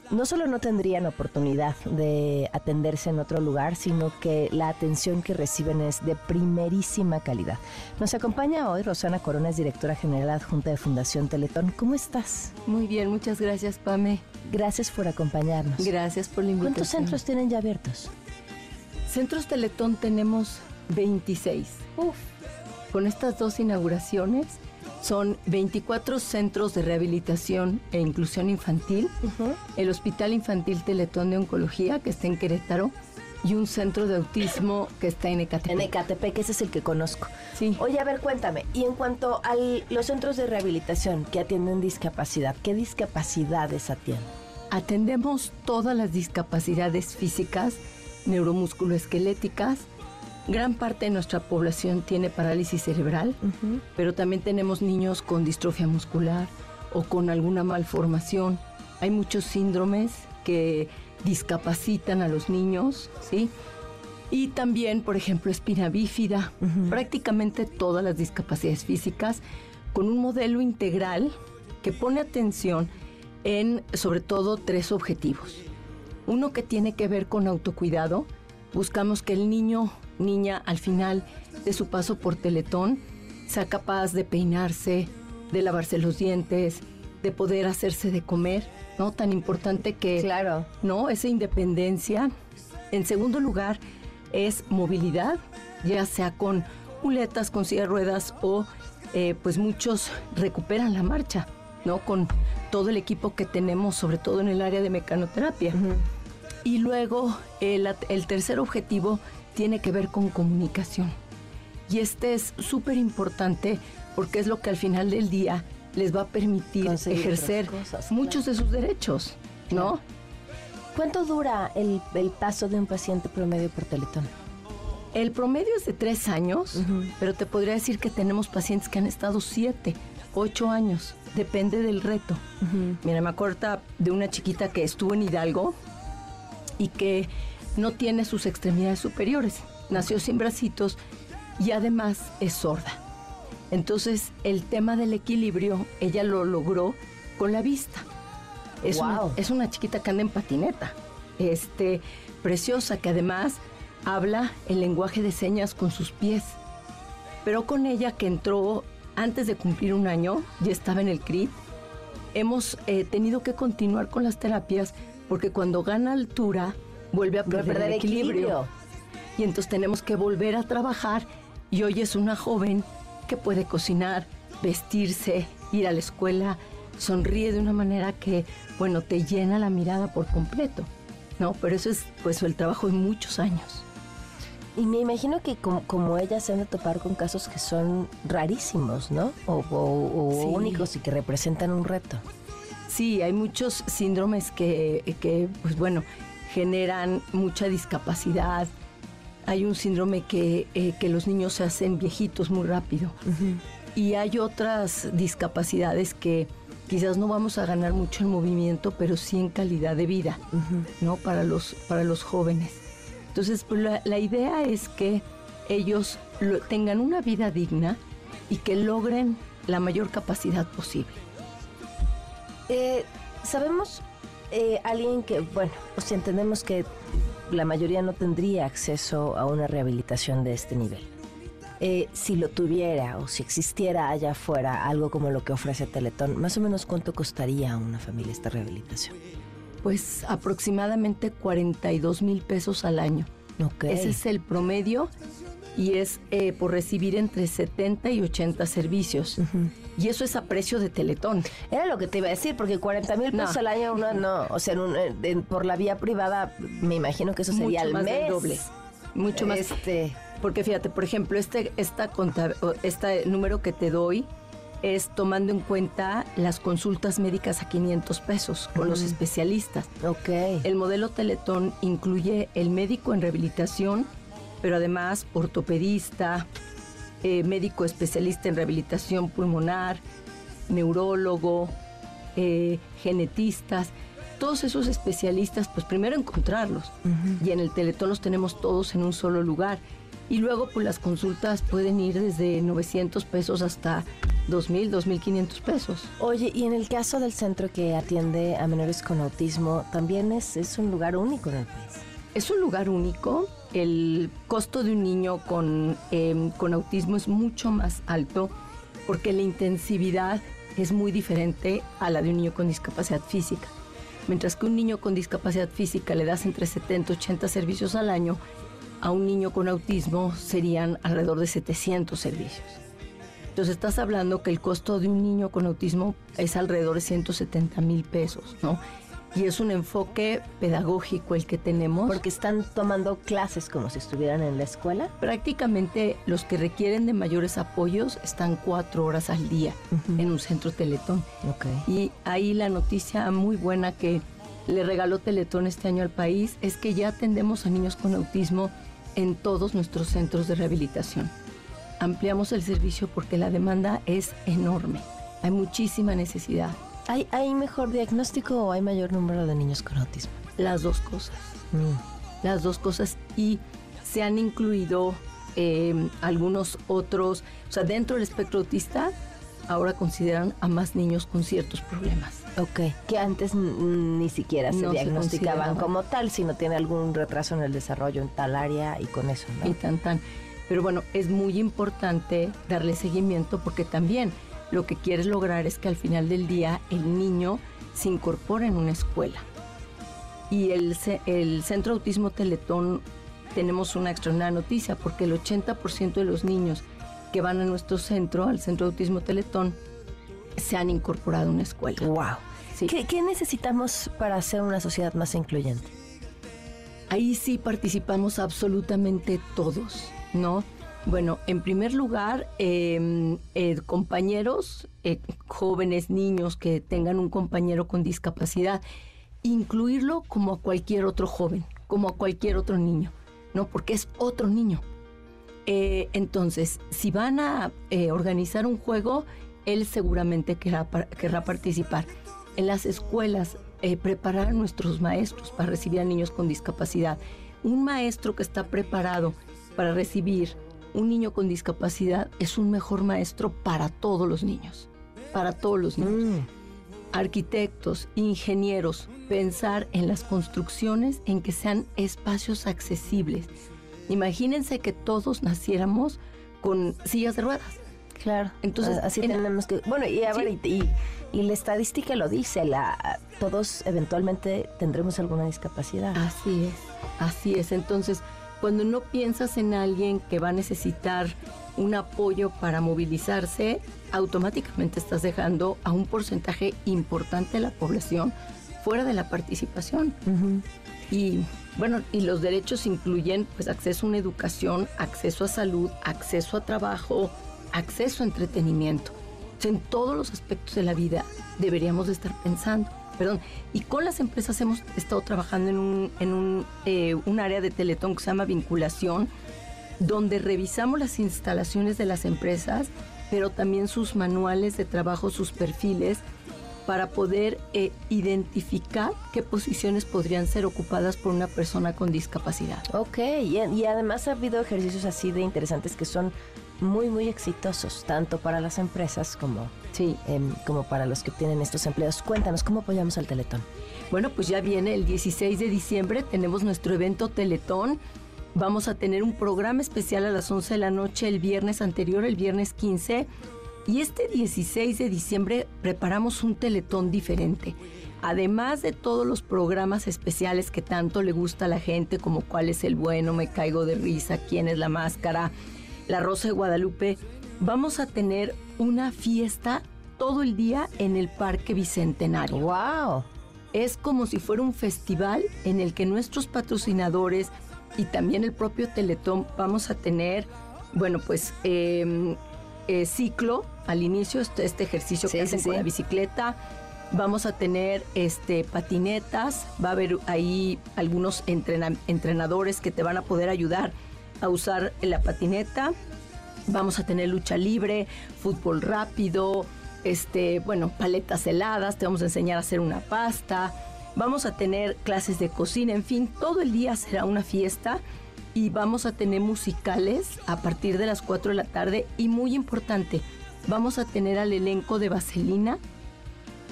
no solo no tendrían oportunidad de atenderse en otro lugar, sino que la atención que reciben es de primerísima calidad. Nos acompaña hoy Rosana Corona, es directora general adjunta de Fundación Teletón. ¿Cómo estás? Muy bien, muchas gracias, Pame. Gracias por acompañarnos. Gracias por la invitación. ¿Cuántos centros tienen ya abiertos? Centros Teletón tenemos 26. Uf. Con estas dos inauguraciones son 24 centros de rehabilitación e inclusión infantil, el Hospital Infantil Teletón de Oncología, que está en Querétaro, y un centro de autismo que está en Ecatepec. En Ecatepec, ese es el que conozco. Sí. Oye, a ver, cuéntame, y en cuanto a los centros de rehabilitación que atienden discapacidad, ¿qué discapacidades atienden? Atendemos todas las discapacidades físicas, neuromusculoesqueléticas. Gran parte de nuestra población tiene parálisis cerebral, pero también tenemos niños con distrofia muscular o con alguna malformación. Hay muchos síndromes que discapacitan a los niños, ¿sí? Y también, por ejemplo, espina bífida, prácticamente todas las discapacidades físicas, con un modelo integral que pone atención en, sobre todo, tres objetivos. Uno que tiene que ver con autocuidado. Buscamos que el niño, niña, al final de su paso por Teletón, sea capaz de peinarse, de lavarse los dientes, de poder hacerse de comer, ¿no? Tan importante que... Claro. ¿No? Esa independencia. En segundo lugar, es movilidad, ya sea con muletas, con silla de ruedas o eh, pues muchos recuperan la marcha, ¿no? Con todo el equipo que tenemos, sobre todo en el área de mecanoterapia. Y luego el, el tercer objetivo tiene que ver con comunicación. Y este es súper importante porque es lo que al final del día les va a permitir Conseguir ejercer cosas, muchos de sus derechos, ¿no? ¿Cuánto dura el, el paso de un paciente promedio por Teletón? El promedio es de tres años, pero te podría decir que tenemos pacientes que han estado siete, ocho años. Depende del reto. Mira, me acuerdo de una chiquita que estuvo en Hidalgo y que no tiene sus extremidades superiores. Nació sin bracitos y además es sorda. Entonces, el tema del equilibrio, ella lo logró con la vista. Es, una, Guau. es una chiquita que anda en patineta, este, preciosa, que además habla el lenguaje de señas con sus pies. Pero con ella que entró antes de cumplir un año, ya estaba en el CRIT, hemos eh, tenido que continuar con las terapias porque cuando gana altura vuelve a perder, el equilibrio. equilibrio. Y entonces tenemos que volver a trabajar y hoy es una joven que puede cocinar, vestirse, ir a la escuela, sonríe de una manera que, bueno, te llena la mirada por completo, ¿no? Pero eso es pues el trabajo de muchos años. Y me imagino que como, como ellas se han de topar con casos que son rarísimos, ¿no? O, o- o Sí. únicos y que representan un reto. Sí, hay muchos síndromes que, que, pues bueno, generan mucha discapacidad. Hay un síndrome que, eh, que los niños se hacen viejitos muy rápido. Y hay otras discapacidades que quizás no vamos a ganar mucho en movimiento, pero sí en calidad de vida, ¿no? Para los, para los jóvenes. Entonces, pues, la, la idea es que ellos lo- tengan una vida digna y que logren la mayor capacidad posible. Eh, Sabemos eh, alguien que, bueno, o sea, entendemos que la mayoría no tendría acceso a una rehabilitación de este nivel. Eh, si lo tuviera o si existiera allá afuera algo como lo que ofrece Teletón, más o menos cuánto costaría a una familia esta rehabilitación. Pues aproximadamente 42 mil pesos al año. Ok. Ese es el promedio y es eh, por recibir entre 70 y 80 servicios. Y eso es a precio de Teletón. Era lo que te iba a decir, porque 40 mil pesos No. al año, uno no, o sea, en un- en- por la vía privada, me imagino que eso sería Mucho al más del mes. doble. Mucho más. Este, Porque fíjate, por ejemplo, este, esta conta- este número que te doy es tomando en cuenta las consultas médicas a 500 pesos con los especialistas. Ok. El modelo Teletón incluye el médico en rehabilitación, pero además ortopedista, eh, médico especialista en rehabilitación pulmonar, neurólogo, eh, genetistas. Todos esos especialistas, pues primero encontrarlos. Y en el Teletón los tenemos todos en un solo lugar. Y luego, pues las consultas pueden ir desde 900 pesos hasta 2.000, 2.500 pesos. Oye, y en el caso del centro que atiende a menores con autismo, también es, es un lugar único en el país. Es un lugar único. El costo de un niño con, em, con autismo es mucho más alto porque la intensividad es muy diferente a la de un niño con discapacidad física. Mientras que un niño con discapacidad física le das entre 70 y 80 servicios al año, a un niño con autismo serían alrededor de 700 servicios. Entonces estás hablando que el costo de un niño con autismo es alrededor de 170 mil pesos, ¿no? Y es un enfoque pedagógico el que tenemos. Porque están tomando clases como si estuvieran en la escuela. Prácticamente los que requieren de mayores apoyos están cuatro horas al día en un centro Teletón. Y ahí la noticia muy buena que le regaló Teletón este año al país es que ya atendemos a niños con autismo en todos nuestros centros de rehabilitación. Ampliamos el servicio porque la demanda es enorme. Hay muchísima necesidad. ¿Hay, ¿Hay mejor diagnóstico o hay mayor número de niños con autismo? Las dos cosas. Mm. Las dos cosas. Y se han incluido em, algunos otros, o sea, dentro del espectro autista, ahora consideran a más niños con ciertos problemas. Ok, que antes ni siquiera se diagnosticaban como tal, sino tiene algún retraso en el desarrollo en tal área y con eso, ¿no? Y tan tan. Pero bueno, es muy importante darle seguimiento porque también lo que quieres lograr es que al final del día el niño se incorpore en una escuela. Y el, el Centro Autismo Teletón tenemos una extraordinaria noticia porque el 80% de los niños que van a nuestro centro, al Centro Autismo Teletón, se han incorporado a una escuela. ¡Wow! ¿Qué, ¿Qué necesitamos para hacer una sociedad más incluyente? Ahí sí participamos absolutamente todos, ¿no? Bueno, en primer lugar, em, eh, compañeros, eh, jóvenes, niños que tengan un compañero con discapacidad, incluirlo como a cualquier otro joven, como a cualquier otro niño, ¿no? Porque es otro niño. Eh, entonces, si van a organizar un juego, él seguramente querrá, querrá participar. En las escuelas, preparar a nuestros maestros para recibir a niños con discapacidad. Un maestro que está preparado para recibir un niño con discapacidad es un mejor maestro para todos los niños, para todos los niños. Mm. Arquitectos, ingenieros, pensar en las construcciones en que sean espacios accesibles. Imagínense que todos naciéramos con sillas de ruedas. Claro. Entonces, así tenemos que. Bueno, y, a ver, y, y, la estadística lo dice: la, todos eventualmente tendremos alguna discapacidad. Así es, así es. Entonces, cuando no piensas en alguien que va a necesitar un apoyo para movilizarse, automáticamente estás dejando a un porcentaje importante de la población fuera de la participación. Y bueno, y los derechos incluyen pues acceso a una educación, acceso a salud, acceso a trabajo, acceso a entretenimiento. en todos los aspectos de la vida deberíamos de estar pensando perdón, y con las empresas hemos estado trabajando en un, en un, eh, un área de Teletón que se llama vinculación, donde revisamos las instalaciones de las empresas, pero también sus manuales de trabajo, sus perfiles, para poder eh, identificar qué posiciones podrían ser ocupadas por una persona con discapacidad. Ok, y, y, además ha habido ejercicios así de interesantes que son muy, muy exitosos, tanto para las empresas como, sí. Em, como para los que obtienen estos empleos. Cuéntanos, ¿cómo apoyamos al Teletón? Bueno, pues ya viene el 16 de diciembre, tenemos nuestro evento Teletón. Vamos a tener un programa especial a las 11 de la noche el viernes anterior, el viernes 15. Y este 16 de diciembre preparamos un Teletón diferente. Además de todos los programas especiales que tanto le gusta a la gente, como cuál es el bueno, me caigo de risa, quién es la máscara, la Rosa de Guadalupe, vamos a tener una fiesta todo el día en el Parque Bicentenario. ¡Wow! Es como si fuera un festival en el que nuestros patrocinadores y también el propio Teletón vamos a tener, bueno, pues em, eh, ciclo al inicio, este, este ejercicio que hacen con la bicicleta. Vamos a tener este, patinetas, va a haber ahí algunos entrenadores que te van a poder ayudar a usar la patineta. Vamos a tener lucha libre, fútbol rápido, este, bueno, paletas heladas, te vamos a enseñar a hacer una pasta, vamos a tener clases de cocina, en fin, todo el día será una fiesta y vamos a tener musicales a partir de las 4 de la tarde y muy importante, vamos a tener al elenco de Vaselina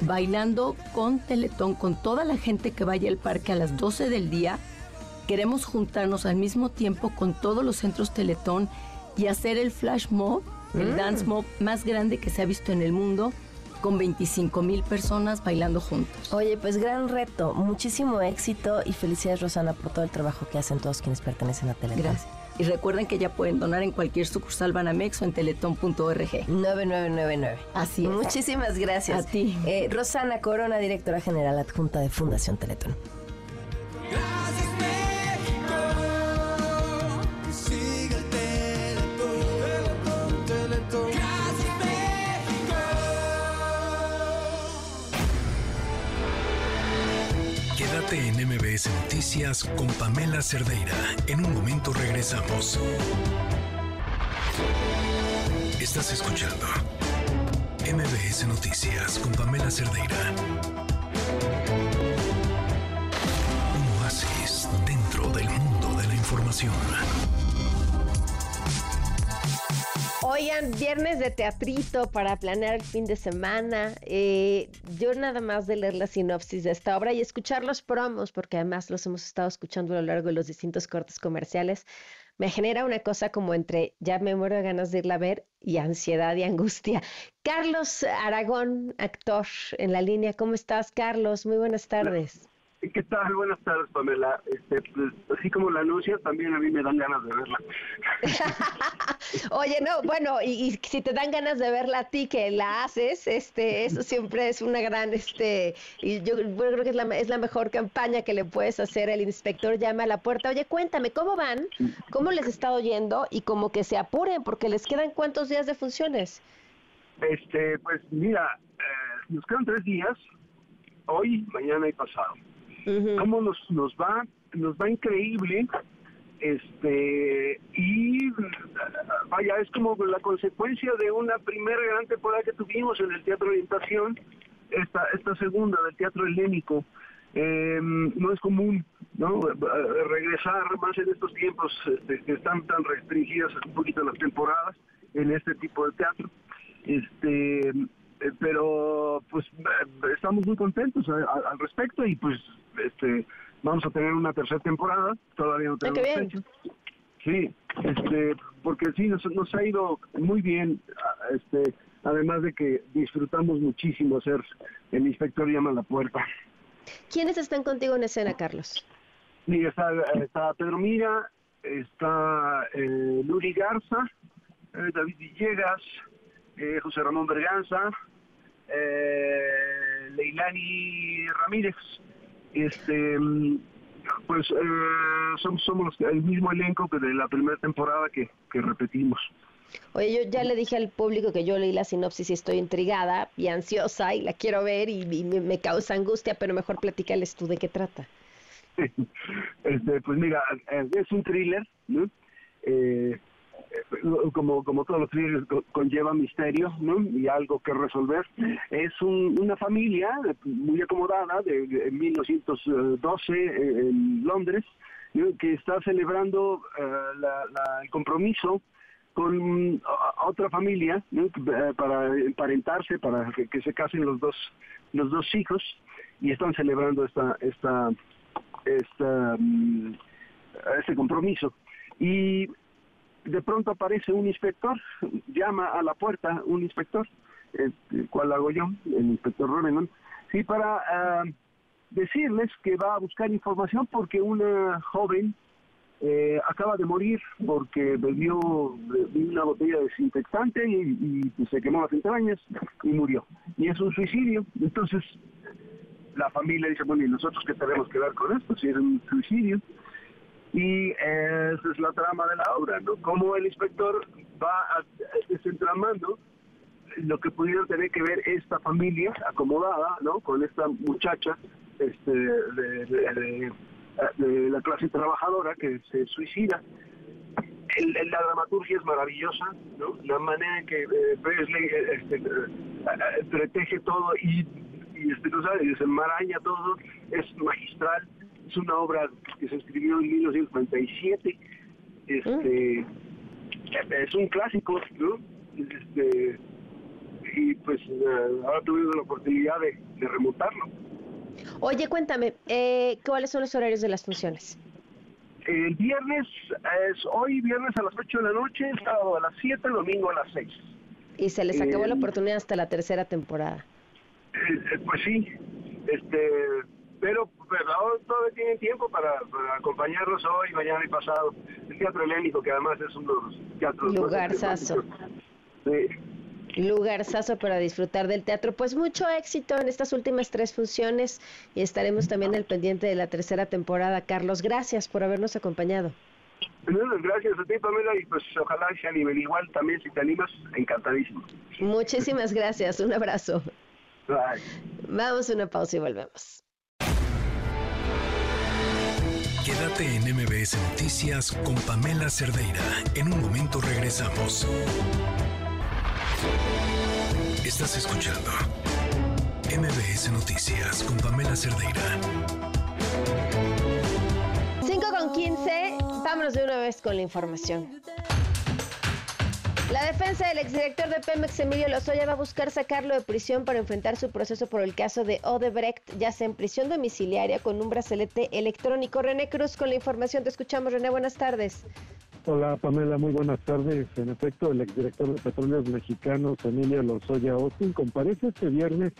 bailando con Teletón, con toda la gente que vaya al parque a las 12 del día Queremos juntarnos al mismo tiempo con todos los centros Teletón y hacer el flash mob, el mm. dance mob más grande que se ha visto en el mundo con 25 mil personas bailando juntos. Oye, pues gran reto, muchísimo éxito y felicidades Rosana por todo el trabajo que hacen todos quienes pertenecen a Teletón. Gracias. Y recuerden que ya pueden donar en cualquier sucursal Banamex o en teletón.org. 9999. Así es. Muchísimas gracias. A ti. Eh, Rosana Corona, directora general adjunta de Fundación Teletón. Sigue MBS Noticias con Pamela Cerdeira. En un momento regresamos. Estás escuchando MBS Noticias con Pamela Cerdeira. Un oasis dentro del mundo de la información. Oigan, viernes de teatrito para planear el fin de semana. Eh, yo nada más de leer la sinopsis de esta obra y escuchar los promos, porque además los hemos estado escuchando a lo largo de los distintos cortes comerciales, me genera una cosa como entre ya me muero de ganas de irla a ver y ansiedad y angustia. Carlos Aragón, actor en la línea, ¿cómo estás, Carlos? Muy buenas tardes. ¿Qué tal? Buenas tardes, Pamela. Este, pues, así como la anuncia, también a mí me dan ganas de verla. [laughs] Oye, no, bueno, y, y si te dan ganas de verla a ti que la haces, este, eso siempre es una gran, este, y yo, yo creo que es la, es la mejor campaña que le puedes hacer. El inspector llama a la puerta. Oye, cuéntame, ¿cómo van? ¿Cómo les está oyendo? Y como que se apuren, porque les quedan cuántos días de funciones. Este, pues mira, eh, nos quedan tres días, hoy, mañana y pasado. ¿Cómo nos, nos va? Nos va increíble. Este, y vaya, es como la consecuencia de una primera gran temporada que tuvimos en el Teatro Orientación, esta, esta segunda del Teatro Helénico. Eh, no es común no regresar más en estos tiempos este, que están tan restringidas un poquito las temporadas en este tipo de teatro este eh, pero pues eh, estamos muy contentos a- a- al respecto y pues este vamos a tener una tercera temporada. Todavía no tenemos fecha. Sí este porque sí nos, nos ha ido muy bien este además de que disfrutamos muchísimo hacer el inspector llama a la puerta. ¿Quiénes están contigo en escena, Carlos? y está, está Pedro Mira está eh, Luri Garza eh, David Villegas eh, José Ramón Berganza eh, Leilani Ramírez este mm, pues eh, somos, somos los- el mismo elenco que de la primera temporada que, que repetimos Oye, yo ya le dije al público que yo leí la sinopsis y estoy intrigada y ansiosa y la quiero ver y, y me, causa angustia, pero mejor platícales tú de qué trata. [laughs] este, pues mira, eh, es un thriller, ¿no? Eh, como, como todos los thrillers co- conlleva misterio, ¿no? Y algo que resolver. Es un- una familia eh, muy acomodada de, de 1912 eh, en Londres, que está celebrando eh, la- el compromiso con otra familia. Eh, para emparentarse, para que, que se casen los dos los dos hijos y están celebrando esta esta esta mm, este compromiso y de pronto aparece un inspector llama a la puerta un inspector el cual hago yo el inspector Roneman sí para ah, decirles que va a buscar información porque una joven eh, acaba de morir porque bebió una botella de desinfectante y, y, pues, se quemó las entrañas y murió. Y es un suicidio. Entonces, la familia dice, bueno, ¿y nosotros qué tenemos que ver con esto? Si es un suicidio. Y esa es la trama de la obra, ¿no? Cómo el inspector va desentramando lo que pudiera tener que ver esta familia acomodada, ¿no? Con esta muchacha este, de, la clase trabajadora que se suicida. La dramaturgia es maravillosa, ¿no? La manera en que eh, Presley eh, este, eh, todo y, y este, no sabe, desenmaraña todo, es magistral. Es una obra que se escribió en 1997. Este, es un clásico, ¿no? Este, y pues eh, ahora tuvimos la oportunidad de, de remontarlo. Oye, cuéntame, eh, ¿cuáles son los horarios de las funciones? El viernes es hoy, viernes a las 8 de la noche, sábado a las 7, domingo a las 6. Y se les acabó Eh, la oportunidad hasta la tercera temporada. Eh, eh, pues sí, este, Pero, pero ahora todavía tienen tiempo para, para acompañarnos hoy, mañana y pasado. El Teatro Helénico, que además es uno de los teatros más Lugarzazo. Sí. Lugarzazo para disfrutar del teatro. Pues mucho éxito en estas últimas tres funciones y estaremos también al pendiente de la tercera temporada. Carlos, gracias por habernos acompañado. Bueno, Gracias a ti, Pamela, y pues ojalá sea a nivel igual también, si te animas, encantadísimo. Muchísimas gracias. Un abrazo. Bye. Vamos a una pausa y volvemos. Quédate en MBS Noticias con Pamela Cerdeira. En un momento regresamos. Estás escuchando MBS Noticias con Pamela Cerdeira. 5 con 15, vámonos de una vez con la información. La defensa del exdirector de Pemex, Emilio Lozoya, va a buscar sacarlo de prisión para enfrentar su proceso por el caso de Odebrecht, ya sea en prisión domiciliaria con un bracelete electrónico. René Cruz con la información. Te escuchamos, René. Buenas tardes. Hola Pamela, muy buenas tardes. En efecto, el exdirector de Petróleos Mexicanos, Emilio Lozoya Austin, comparece este viernes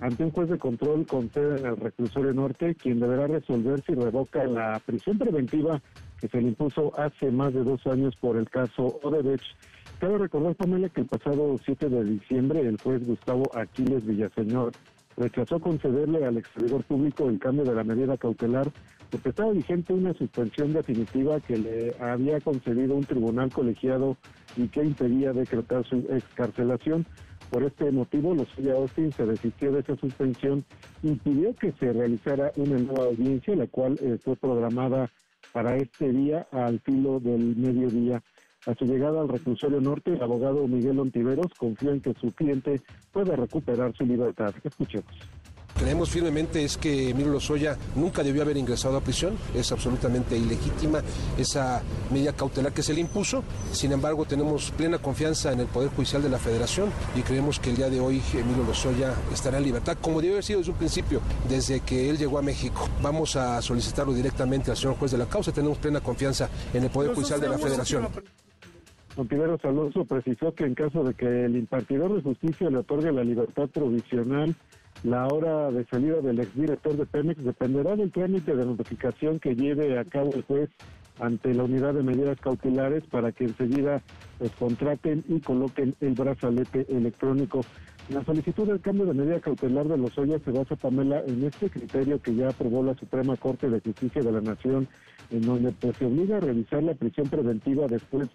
ante un juez de control con sede en el reclusorio norte, quien deberá resolver si revoca la prisión preventiva que se le impuso hace más de dos años por el caso Odebrecht. Cabe recordar, Pamela, que el pasado 7 de diciembre el juez Gustavo Aquiles Villaseñor rechazó concederle al exterior público el cambio de la medida cautelar porque estaba vigente una suspensión definitiva que le había concedido un tribunal colegiado y que impedía decretar su excarcelación. Por este motivo, los Austin se desistió de esa suspensión y pidió que se realizara una nueva audiencia, la cual eh, fue programada para este día al filo del mediodía. A su llegada al reclusorio norte, el abogado Miguel Ontiveros confía en que su cliente pueda recuperar su libertad. Escuchemos. Creemos firmemente es que Emilio Lozoya nunca debió haber ingresado a prisión, es absolutamente ilegítima esa medida cautelar que se le impuso. Sin embargo, tenemos plena confianza en el Poder Judicial de la Federación y creemos que el día de hoy Emilio Lozoya estará en libertad, como debe haber sido desde un principio, desde que él llegó a México. Vamos a solicitarlo directamente al señor juez de la causa, tenemos plena confianza en el Poder Judicial de la Federación. Ontiveros Alonso precisó que en caso de que el impartidor de justicia le otorgue la libertad provisional, la hora de salida del exdirector de Pemex dependerá del trámite de notificación que lleve a cabo el juez ante la unidad de medidas cautelares para que enseguida pues, contraten y coloquen el brazalete electrónico. La solicitud del cambio de medida cautelar de los Lozoya se basa, Pamela, en este criterio que ya aprobó la Suprema Corte de Justicia de la Nación, en donde pues, se obliga a revisar la prisión preventiva después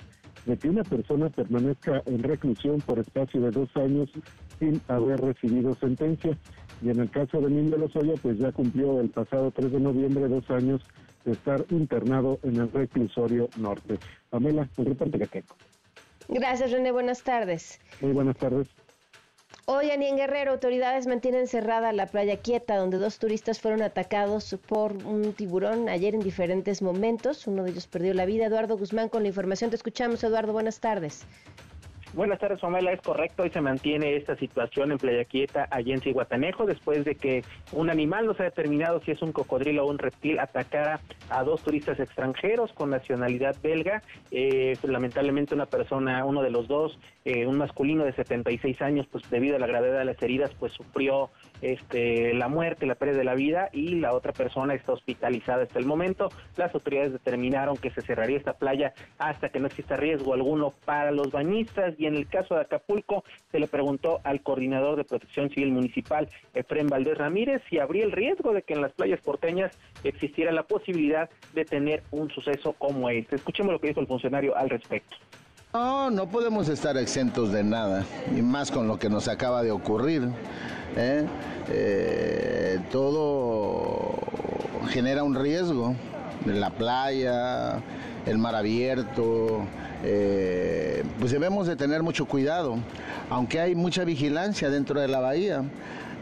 de que una persona permanezca en reclusión por espacio de dos años sin haber recibido sentencia. Y en el caso de Emilio Lozoya, pues ya cumplió el pasado 3 de noviembre dos años de estar internado en el reclusorio norte. Pamela, el reporte que tengo. Gracias, René. Buenas tardes. Muy buenas tardes. Hoy en Guerrero, autoridades mantienen cerrada la playa Quieta, donde dos turistas fueron atacados por un tiburón ayer en diferentes momentos. Uno de ellos perdió la vida. Eduardo Guzmán con la información. Te escuchamos, Eduardo. Buenas tardes. Buenas tardes, Pamela. Es correcto, hoy se mantiene esta situación en Playa Quieta, allí en Cihuatanejo, después de que un animal, no se ha determinado si es un cocodrilo o un reptil, atacara a dos turistas extranjeros con nacionalidad belga. Eh, lamentablemente una persona, uno de los dos, eh, un masculino de 76 años, pues debido a la gravedad de las heridas, pues sufrió este, la muerte, la pérdida de la vida y la otra persona está hospitalizada hasta el momento. Las autoridades determinaron que se cerraría esta playa hasta que no exista riesgo alguno para los bañistas y en el caso de Acapulco se le preguntó al coordinador de protección civil municipal, Efren Valdés Ramírez, si habría el riesgo de que en las playas porteñas existiera la posibilidad de tener un suceso como este. Escuchemos lo que dijo el funcionario al respecto. No, no podemos estar exentos de nada, y más con lo que nos acaba de ocurrir. ¿eh? Eh, todo genera un riesgo, la playa, el mar abierto, eh, pues debemos de tener mucho cuidado, aunque hay mucha vigilancia dentro de la bahía.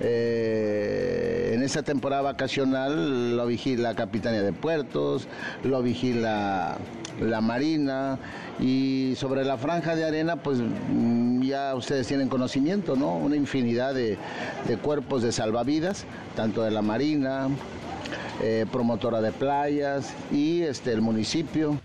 Eh, en esta temporada vacacional lo vigila Capitanía de Puertos, lo vigila la Marina y sobre la franja de arena pues mm, ya ustedes tienen conocimiento, ¿no? Una infinidad de, de cuerpos de salvavidas, tanto de la Marina, eh, promotora de playas y este, el municipio.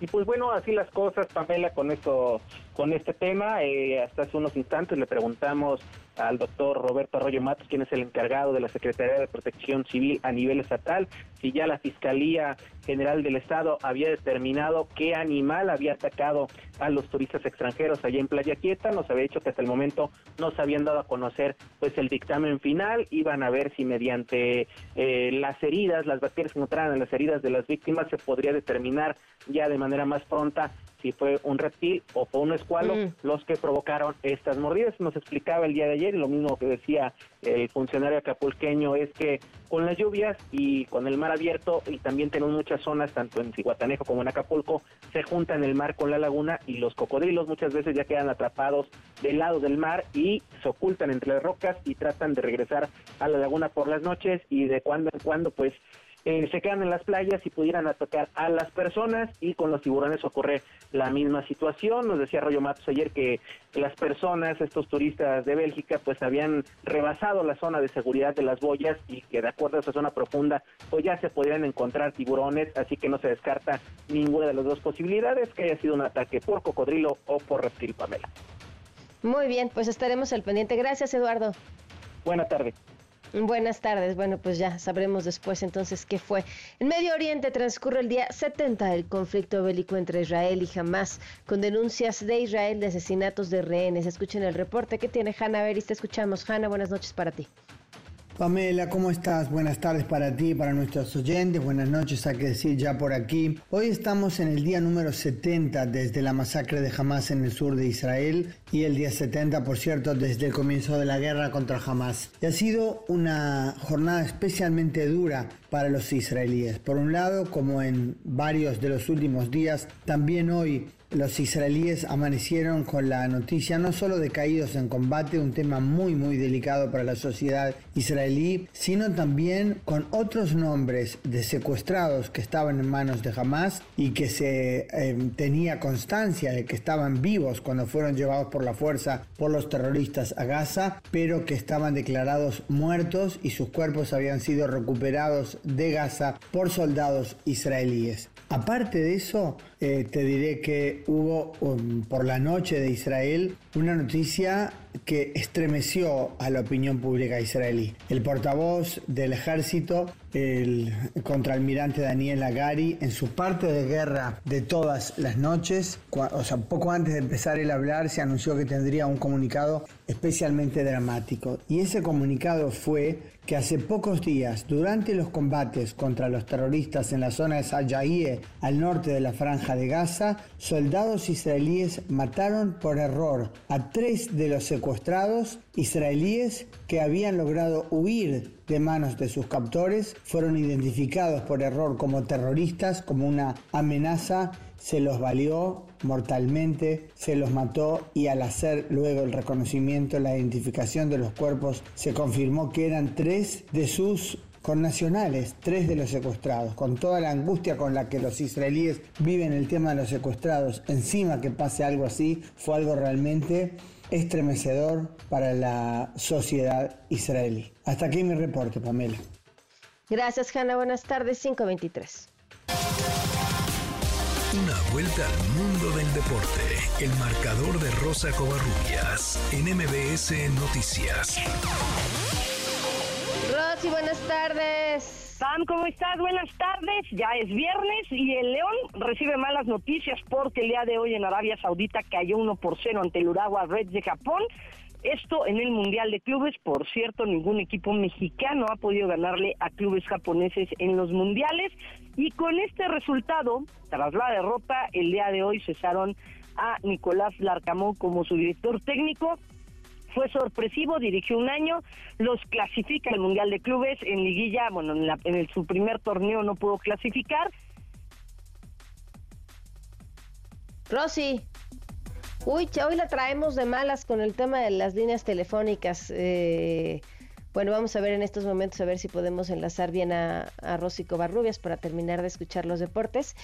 Y pues bueno, así las cosas, Pamela, con esto con este tema. Eh, hasta hace unos instantes le preguntamos al doctor Roberto Arroyo Matos, quien es el encargado de la Secretaría de Protección Civil a nivel estatal, si ya la Fiscalía General del Estado había determinado qué animal había atacado a los turistas extranjeros allá en Playa Quieta. Nos había dicho que hasta el momento no se habían dado a conocer pues el dictamen final. Iban a ver si mediante eh, las heridas, las bacterias que encontraran en las heridas de las víctimas, se podría determinar ya de manera más pronta si fue un reptil o fue un escualo Mm. los que provocaron estas mordidas. Nos explicaba el día de ayer y lo mismo que decía el funcionario acapulqueño es que con las lluvias y con el mar abierto y también tenemos muchas zonas, tanto en Cihuatanejo como en Acapulco, se juntan el mar con la laguna y los cocodrilos muchas veces ya quedan atrapados del lado del mar y se ocultan entre las rocas y tratan de regresar a la laguna por las noches y de cuando en cuando pues eh, se quedan en las playas y pudieran atacar a las personas y con los tiburones ocurre la misma situación. Nos decía Rollo Matos ayer que las personas, estos turistas de Bélgica, pues habían rebasado la zona de seguridad de las boyas y que de acuerdo a esa zona profunda, pues ya se podrían encontrar tiburones, así que no se descarta ninguna de las dos posibilidades, que haya sido un ataque por cocodrilo o por reptil, Pamela. Muy bien, pues estaremos al pendiente. Gracias, Eduardo. Buena tarde. Buenas tardes. Bueno, pues ya sabremos después entonces qué fue. En Medio Oriente transcurre el día 70 del conflicto bélico entre Israel y Hamas, con denuncias de Israel de asesinatos de rehenes. Escuchen el reporte que tiene Hanna Beris. Te escuchamos. Hanna, buenas noches para ti. Pamela, ¿cómo estás? Buenas tardes para ti, para nuestros oyentes, buenas noches, hay que decir ya por aquí. Hoy estamos en el día número 70 desde la masacre de Hamas en el sur de Israel y el día 70, por cierto, desde el comienzo de la guerra contra Hamas. Y ha sido una jornada especialmente dura para los israelíes. Por un lado, como en varios de los últimos días, también hoy los israelíes amanecieron con la noticia no solo de caídos en combate, un tema muy muy delicado para la sociedad israelí, sino también con otros nombres de secuestrados que estaban en manos de Hamas y que se eh, tenía constancia de que estaban vivos cuando fueron llevados por la fuerza por los terroristas a Gaza, pero que estaban declarados muertos y sus cuerpos habían sido recuperados de Gaza por soldados israelíes. Aparte de eso, eh, te diré que hubo um, por la noche de Israel una noticia que estremeció a la opinión pública israelí. El portavoz del ejército, el contraalmirante Daniel Agari, en su parte de guerra de todas las noches, o sea, poco antes de empezar el hablar, se anunció que tendría un comunicado especialmente dramático. Y ese comunicado fue que hace pocos días, durante los combates contra los terroristas en la zona de Sajaye, al norte de la franja de Gaza, soldados israelíes mataron por error a tres de los secuestrados israelíes que habían logrado huir de manos de sus captores, fueron identificados por error como terroristas, como una amenaza, se los valió mortalmente, se los mató y al hacer luego el reconocimiento, la identificación de los cuerpos, se confirmó que eran tres de sus connacionales, tres de los secuestrados, con toda la angustia con la que los israelíes viven el tema de los secuestrados, encima que pase algo así, fue algo realmente estremecedor para la sociedad israelí. Hasta aquí mi reporte, Pamela. Gracias, Hanna. Buenas tardes. 523. Una vuelta al mundo del deporte. El marcador de Rosa Covarrubias en MBS Noticias. Rosy, buenas tardes. Sam, ¿cómo estás? Buenas tardes. Ya es viernes y el León recibe malas noticias porque el día de hoy en Arabia Saudita cayó 1 por 0 ante el Urawa Reds de Japón. Esto en el Mundial de Clubes. Por cierto, ningún equipo mexicano ha podido ganarle a clubes japoneses en los mundiales. Y con este resultado, tras la derrota, el día de hoy cesaron a Nicolás Larcamón como su director técnico fue sorpresivo, dirigió un año, los clasifica al Mundial de Clubes, en liguilla, bueno, en, la- en el- su primer torneo no pudo clasificar. Rosy. Uy, hoy la traemos de malas con el tema de las líneas telefónicas. Eh, bueno, vamos a ver en estos momentos a ver si podemos enlazar bien a, a Rosy Covarrubias para terminar de escuchar los deportes.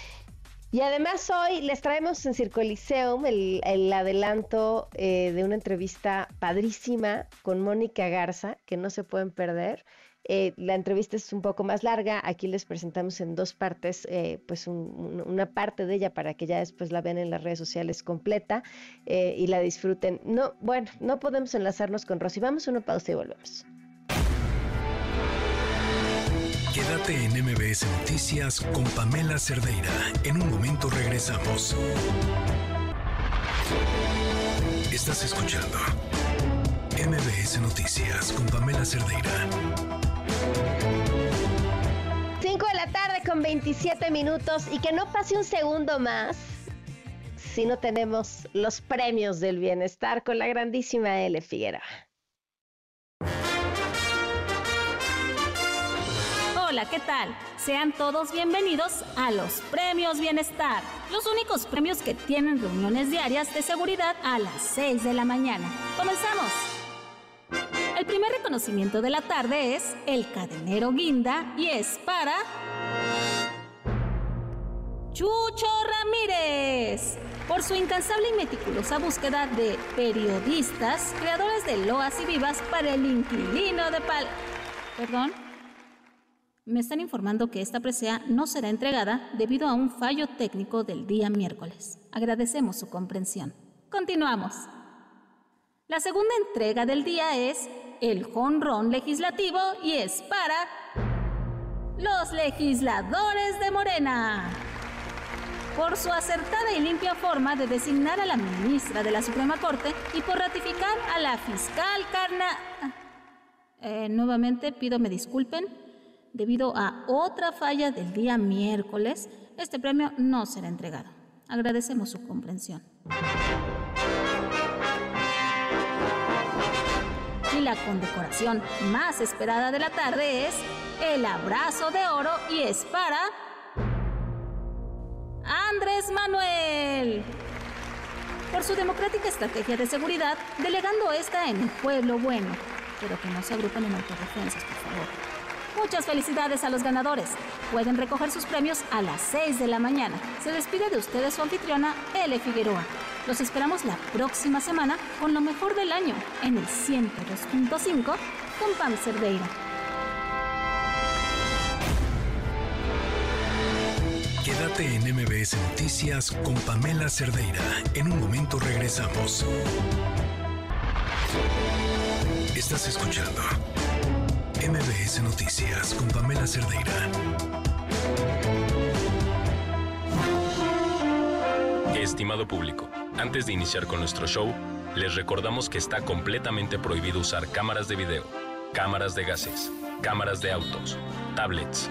Y además hoy les traemos en Circo Liceum el, el adelanto eh, de una entrevista padrísima con Mónica Garza, que no se pueden perder. Eh, la entrevista es un poco más larga, aquí les presentamos en dos partes, eh, pues un- una parte de ella para que ya después la vean en las redes sociales completa eh, y la disfruten. No, bueno, no podemos enlazarnos con Rosy, vamos a una pausa y volvemos. Quédate en MBS Noticias con Pamela Cerdeira. En un momento regresamos. Estás escuchando MBS Noticias con Pamela Cerdeira. 5 de la tarde con 27 minutos y que no pase un segundo más si no tenemos los premios del bienestar con la grandísima L. Figueroa. ¿Qué tal? Sean todos bienvenidos a los Premios Bienestar, los únicos premios que tienen reuniones diarias de seguridad a las 6 de la mañana. ¡Comenzamos! El primer reconocimiento de la tarde es el cadenero guinda y es para Chucho Ramírez por su incansable y meticulosa búsqueda de periodistas, creadores de loas y vivas para el inquilino de Pal... Perdón. Me están informando que esta presea no será entregada debido a un fallo técnico del día miércoles. Agradecemos su comprensión. Continuamos. La segunda entrega del día es el jonrón legislativo y es para los legisladores de Morena. Por su acertada y limpia forma de designar a la ministra de la Suprema Corte y por ratificar a la fiscal Carna... Eh, nuevamente pido me disculpen. Debido a otra falla del día miércoles, este premio no será entregado. Agradecemos su comprensión. Y la condecoración más esperada de la tarde es el abrazo de oro y es para Andrés Manuel. Por su democrática estrategia de seguridad, delegando esta en el pueblo bueno, pero que no se agrupen en autorreferencias, por favor. Muchas felicidades a los ganadores. Pueden recoger sus premios a las 6 de la mañana. Se despide de ustedes su anfitriona, L. Figueroa. Los esperamos la próxima semana con lo mejor del año en el 102.5 con Pam Cerdeira. Quédate en MBS Noticias con Pamela Cerdeira. En un momento regresamos. Estás escuchando MBS Noticias con Pamela Cerdeira. Estimado público, antes de iniciar con nuestro show, les recordamos que está completamente prohibido usar cámaras de video, cámaras de gases, cámaras de autos, tablets,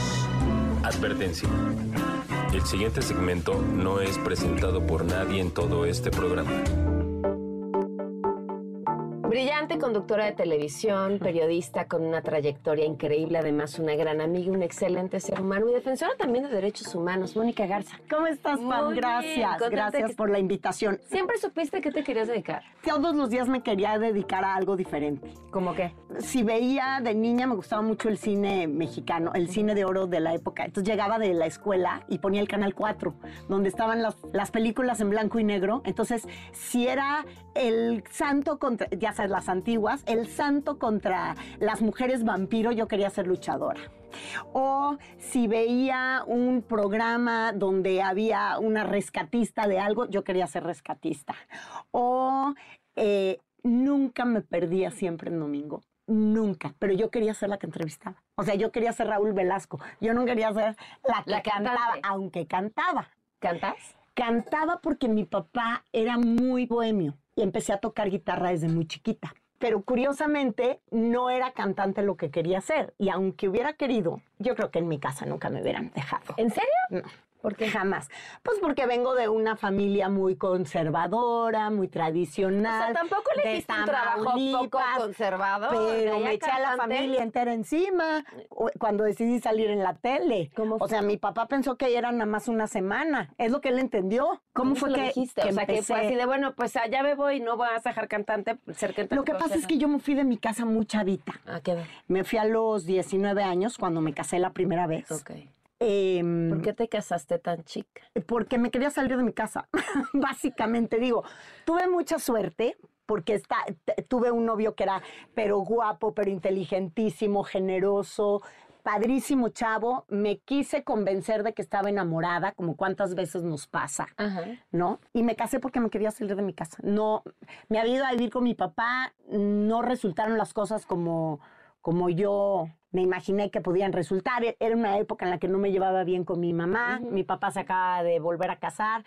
Advertencia. El siguiente segmento no es presentado por nadie en todo este programa. Brillante conductora de televisión, [laughs] periodista con una trayectoria increíble, además una gran amiga, un excelente ser humano y defensora también de derechos humanos, Mónica Garza. ¿Cómo estás, Pam? Muy Gracias, gracias por la invitación. ¿Siempre supiste que te querías dedicar? Todos los días me quería dedicar a algo diferente. ¿Cómo qué? Si veía de niña me gustaba mucho el cine mexicano, el cine de oro de la época. Entonces llegaba de la escuela y ponía el canal 4, donde estaban las, las películas en blanco y negro. Entonces, si era el santo contra, ya sabes, las antiguas, el santo contra las mujeres vampiro, yo quería ser luchadora. O si veía un programa donde había una rescatista de algo, yo quería ser rescatista. O eh, nunca me perdía siempre en domingo. Nunca, pero yo quería ser la que entrevistaba. O sea, yo quería ser Raúl Velasco. Yo no quería ser la que La cantaba, cantante. aunque cantaba. ¿Cantas? Cantaba porque mi papá era muy bohemio y empecé a tocar guitarra desde muy chiquita. Pero curiosamente no era cantante lo que quería hacer. Y aunque hubiera querido, yo creo que en mi casa nunca me hubieran dejado. ¿En serio? No. ¿Por qué jamás? Pues porque vengo de una familia muy conservadora, muy tradicional. O sea, tampoco le hiciste un trabajo poco conservador. Pero me eché a la familia entera encima cuando decidí salir en la tele. O sea, mi papá pensó que era nada más una semana. Es lo que él entendió. ¿Cómo, fue que, dijiste? o sea, que fue empecé? así de, bueno, pues allá me voy, no vas a dejar cantante, ser cantante. Lo que pasa es que yo me fui de mi casa muy chavita. ¿A qué edad? Me fui a los 19 años cuando me casé la primera vez. Ok. Em, ¿Por qué te casaste tan chica? Porque me quería salir de mi casa, [laughs] básicamente. Digo, tuve mucha suerte porque está, tuve un novio que era, pero guapo, pero inteligentísimo, generoso, padrísimo chavo. Me quise convencer de que estaba enamorada, como cuántas veces nos pasa, ¿no? Y me casé porque me quería salir de mi casa. No, me había ido a vivir con mi papá, no resultaron las cosas como, como yo me imaginé que podían resultar. E- Era una época en la que no me llevaba bien con mi mamá, mi papá se acaba de volver a casar,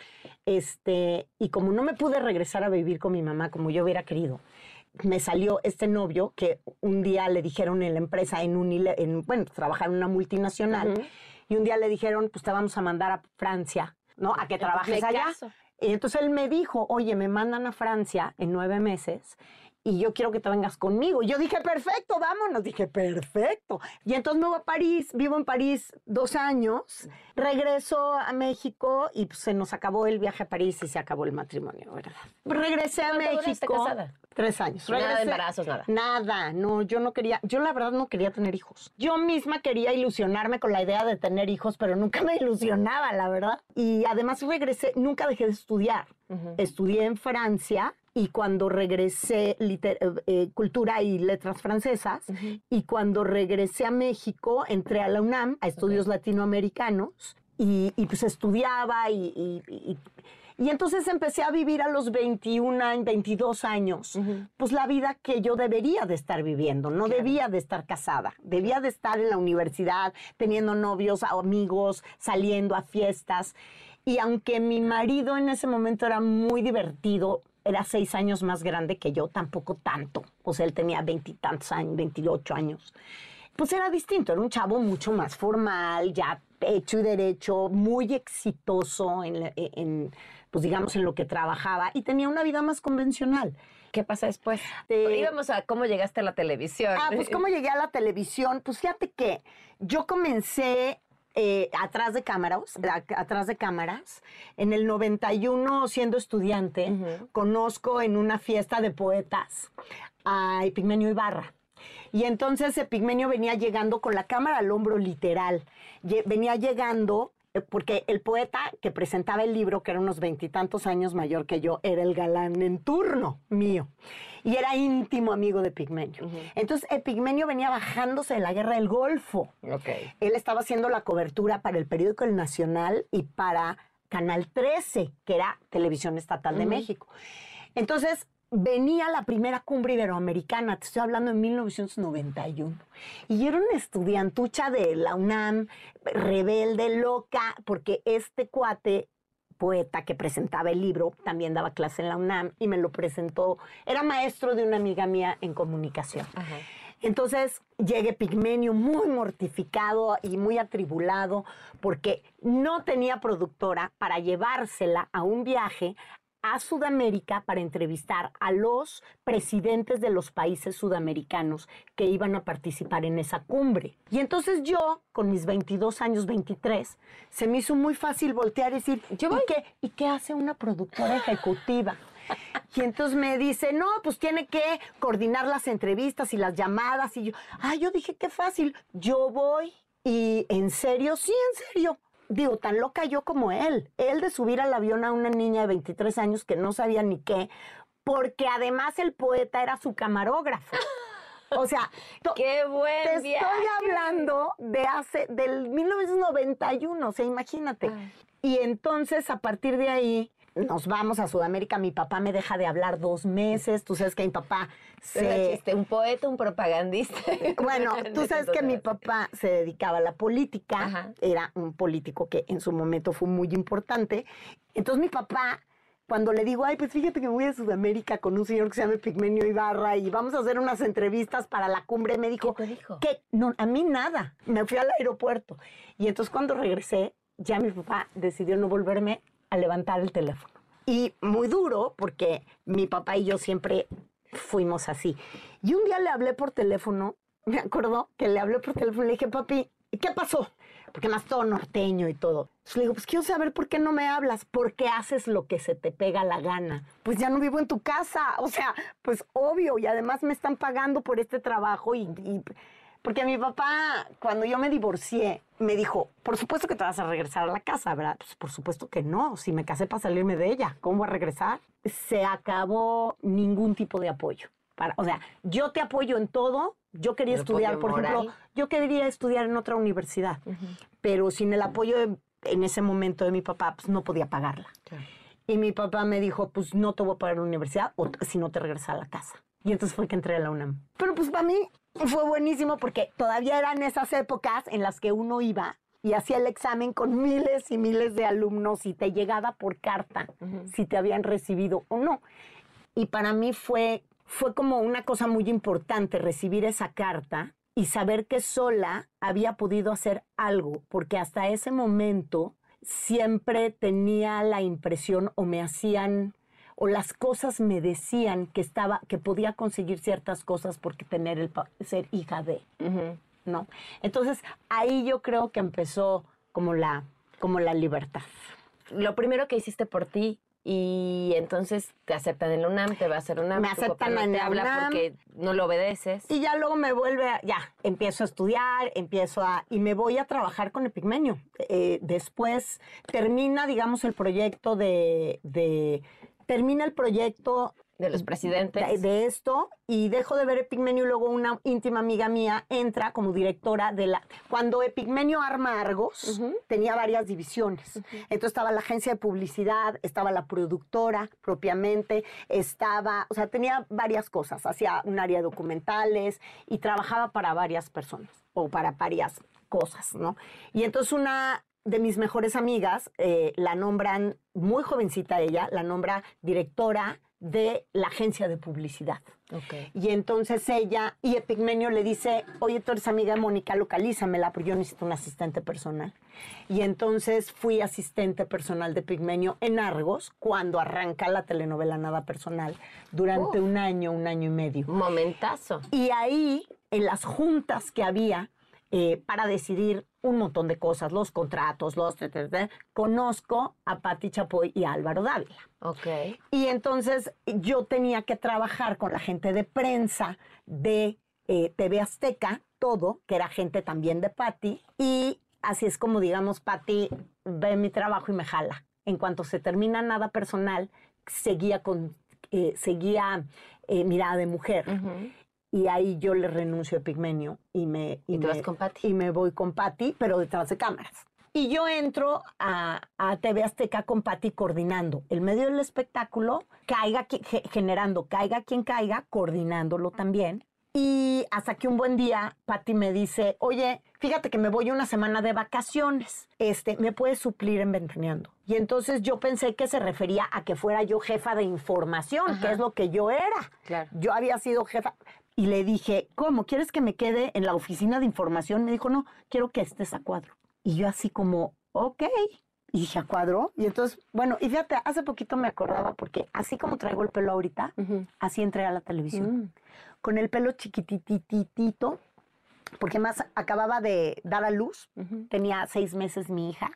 este, y como no me pude regresar a vivir con mi mamá como yo hubiera querido, me salió este novio que un día le dijeron en la empresa, en un, en, bueno, trabajaba en una multinacional, y un día le dijeron, pues te vamos a mandar a Francia, ¿no? A que trabajes allá. caso. Y entonces él me dijo, oye, me mandan a Francia en nueve meses y yo quiero que te vengas conmigo. Y yo dije, perfecto, vámonos. Dije, perfecto. Y entonces me voy a París, vivo en París dos años, regreso a México y pues, se nos acabó el viaje a París y se acabó el matrimonio, ¿verdad? Regresé a ¿Cuánto duraste México. casada? Tres años. Nada de Regresé- embarazos, nada. Nada, no, yo no quería, yo la verdad no quería tener hijos. Yo misma quería ilusionarme con la idea de tener hijos, pero nunca me ilusionaba, la verdad. Y además regresé, nunca dejé de estudiar. Estudié en Francia y cuando regresé, liter- eh, eh, cultura y letras francesas, y cuando regresé a México, entré a la UNAM, a estudios latinoamericanos, y, y, pues estudiaba y, y- y- y entonces empecé a vivir a los 21 años, 22 años, pues la vida que yo debería de estar viviendo, no debía de estar casada, debía de estar en la universidad, teniendo novios, amigos, saliendo a fiestas. Y aunque mi marido en ese momento era muy divertido, era seis años más grande que yo, tampoco tanto. O sea, él tenía veintitantos años, 28 años. Pues era distinto, era un chavo mucho más formal, ya hecho y derecho, muy exitoso en, la- en, pues digamos, en lo que trabajaba y tenía una vida más convencional. ¿Qué pasa después? Te- Íbamos a cómo llegaste a la televisión. Ah, pues cómo llegué a la televisión. Pues fíjate que yo comencé eh, atrás de cámaras, atrás de cámaras. En el 91, siendo estudiante, conozco en una fiesta de poetas a Epigmenio Ibarra. Y entonces Epigmenio venía llegando con la cámara al hombro literal. Venía llegando porque el poeta que presentaba el libro, que era unos veintitantos años mayor que yo, era el galán en turno mío. Y era íntimo amigo de Pigmenio. Entonces Epigmenio venía bajándose de la guerra del Golfo. Él estaba haciendo la cobertura para el periódico El Nacional y para Canal 13, que era Televisión Estatal de. México. Entonces, venía la primera cumbre iberoamericana, te estoy hablando en 1991. Y era una estudiantucha de la UNAM, rebelde, loca, porque este cuate poeta que presentaba el libro, también daba clase en la UNAM y me lo presentó, era maestro de una amiga mía en comunicación. Entonces llegué Pigmenio muy mortificado y muy atribulado porque no tenía productora para llevársela a un viaje a Sudamérica para entrevistar a los presidentes de los países sudamericanos que iban a participar en esa cumbre. Y entonces yo, con mis 22 años, 23, se me hizo muy fácil voltear y decir, ¿y qué, ¿y qué hace una productora ejecutiva? Y entonces me dice, no, pues tiene que coordinar las entrevistas y las llamadas. Y yo, ah, yo dije, qué fácil, yo voy. Y en serio, sí, en serio. Digo, tan loca yo como él. Él de subir al avión a una niña de 23 años que no sabía ni qué, porque además el poeta era su camarógrafo. O sea, qué buen te viaje. estoy hablando de hace del 1991, o sea, imagínate. Y entonces a partir de ahí nos vamos a Sudamérica. Mi papá me deja de hablar dos meses. Tú sabes que mi papá Chiste, un poeta, un propagandista. [laughs] bueno, tú sabes que mi papá se dedicaba a la política, era un político que en su momento fue muy importante. Entonces mi papá, cuando le digo, ay, pues fíjate que me voy a Sudamérica con un señor que se llama Pigmenio Ibarra y vamos a hacer unas entrevistas para la cumbre, me dijo, ¿qué No, a mí nada. Me fui al aeropuerto. Y entonces cuando regresé, ya mi papá decidió no volverme a levantar el teléfono. Y muy duro, porque mi papá y yo siempre fuimos así. Y un día le hablé por teléfono, [laughs] me acuerdo que le hablé por teléfono le dije, papi, ¿qué pasó? Porque más todo norteño y todo. Le digo, pues quiero saber por qué no me hablas, por qué haces lo que se te pega la gana. Pues ya no vivo en tu casa, o sea, pues obvio, y además me están pagando por este trabajo y, y- porque mi papá, cuando yo me divorcié, me dijo, por supuesto que te vas a regresar a la casa, ¿verdad? Pues por supuesto que no, si me casé para salirme de ella, ¿cómo voy a regresar? Se acabó ningún tipo de apoyo. Para, o sea, yo te apoyo en todo, yo quería El estudiar, por ejemplo, yo quería estudiar en otra universidad, pero sin el apoyo de- en ese momento de mi papá, pues no podía pagarla. Y mi papá me dijo, pues no te voy a pagar la universidad o si no te regresas a la casa. Y entonces fue que entré a la UNAM. Pero pues para mí fue buenísimo porque todavía eran esas épocas en las que uno iba y hacía el examen con miles y miles de alumnos y te llegaba por carta si te habían recibido o no. Y para mí fue, fue como una cosa muy importante recibir esa carta y saber que sola había podido hacer algo, porque hasta ese momento siempre tenía la impresión o me hacían o las cosas me decían que estaba que podía conseguir ciertas cosas porque tener el ser hija de, ¿no? Entonces, ahí yo creo que empezó como la como la libertad. Lo primero que hiciste por ti y entonces te aceptan en la UNAM, te va a hacer UNAM. Me aceptan en te la habla UNAM. porque no lo obedeces. Y ya luego me vuelve, a- ya, empiezo a estudiar, empiezo a, y me voy a trabajar con Epigmenio. Eh, después termina, digamos, el proyecto de, de- termina el proyecto de los presidentes. de, de esto y dejo de ver Epigmenio y luego una íntima amiga mía entra como directora de la... Cuando Epigmenio arma Argos, tenía varias divisiones. Entonces estaba la agencia de publicidad, estaba la productora propiamente, estaba, o sea, tenía varias cosas, hacía un área de documentales y trabajaba para varias personas o para varias cosas, ¿no? Y entonces una de mis mejores amigas eh, la nombran, muy jovencita ella, la nombra directora de la agencia de publicidad. Y entonces ella, y Epigmenio le dice, oye, tú eres amiga de Mónica, localízamela, porque yo necesito un asistente personal. Y entonces fui asistente personal de Epigmenio en Argos, cuando arranca la telenovela Nada Personal, durante un año, un año y medio. Momentazo. Y ahí, en las juntas que había eh, para decidir un montón de cosas, los contratos, los... te, conozco a Patti Chapoy y a Álvaro Dávila. Ok. Y entonces yo tenía que trabajar con la gente de prensa de eh, TV Azteca, todo, que era gente también de Patti, y así es como, digamos, Patti ve mi trabajo y me jala. En cuanto se termina nada personal, seguía con, eh, seguía mirada de mujer. Y ahí yo le renuncio a Pigmenio y me, Y te me- con Patti. y me voy con Patti, pero detrás de cámaras. Y yo entro a, a TV Azteca con Patti coordinando el medio del espectáculo, caiga generando, caiga quien caiga, coordinándolo también. Y hasta que un buen día Patti me dice, oye, fíjate que me voy una semana de vacaciones, este, ¿me puedes suplir en Ventaneando? Y entonces yo pensé que se refería a que fuera yo jefa de información, que es lo que yo era. Claro. Yo había sido jefa. Y le dije, ¿cómo? ¿Quieres que me quede en la oficina de información? Me dijo, no, quiero que estés a cuadro. Y yo así como, ok. Y dije, ¿a cuadro? Y entonces, bueno, y fíjate, hace poquito me acordaba porque así como traigo el pelo ahorita, así entré a la televisión. Con el pelo chiquitititito, porque más acababa de dar a luz, tenía seis meses mi hija.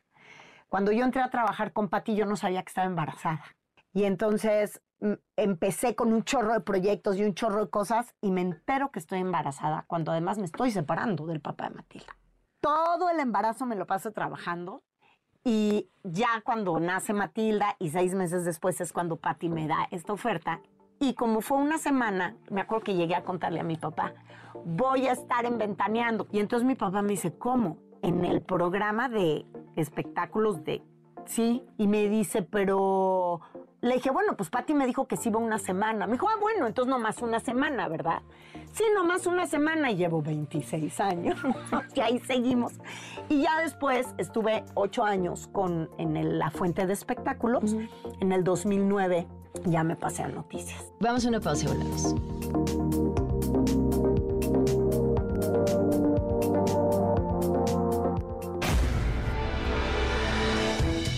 Cuando yo entré a trabajar con Pati, yo no sabía que estaba embarazada. Y entonces mm, empecé con un chorro de proyectos y un chorro de cosas y me entero que estoy embarazada, cuando además me estoy separando del papá de Matilda. Todo el embarazo me lo paso trabajando y ya cuando nace Matilda y seis meses después es cuando Patti me da esta oferta. Y como fue una semana, me acuerdo que llegué a contarle a mi papá, voy a estar en Ventaneando. Y entonces mi papá me dice, ¿cómo? En el programa de espectáculos de... Sí, y me dice, pero... Le dije, bueno, pues Patti me dijo que sí iba una semana. Me dijo, ah, bueno, entonces nomás una semana, ¿verdad? Sí, nomás una semana y llevo 26 años. [laughs] y ahí seguimos. Y ya después estuve ocho años con, en el- la fuente de espectáculos. En el 2009 ya me pasé a noticias. Vamos a una pausa y volvemos.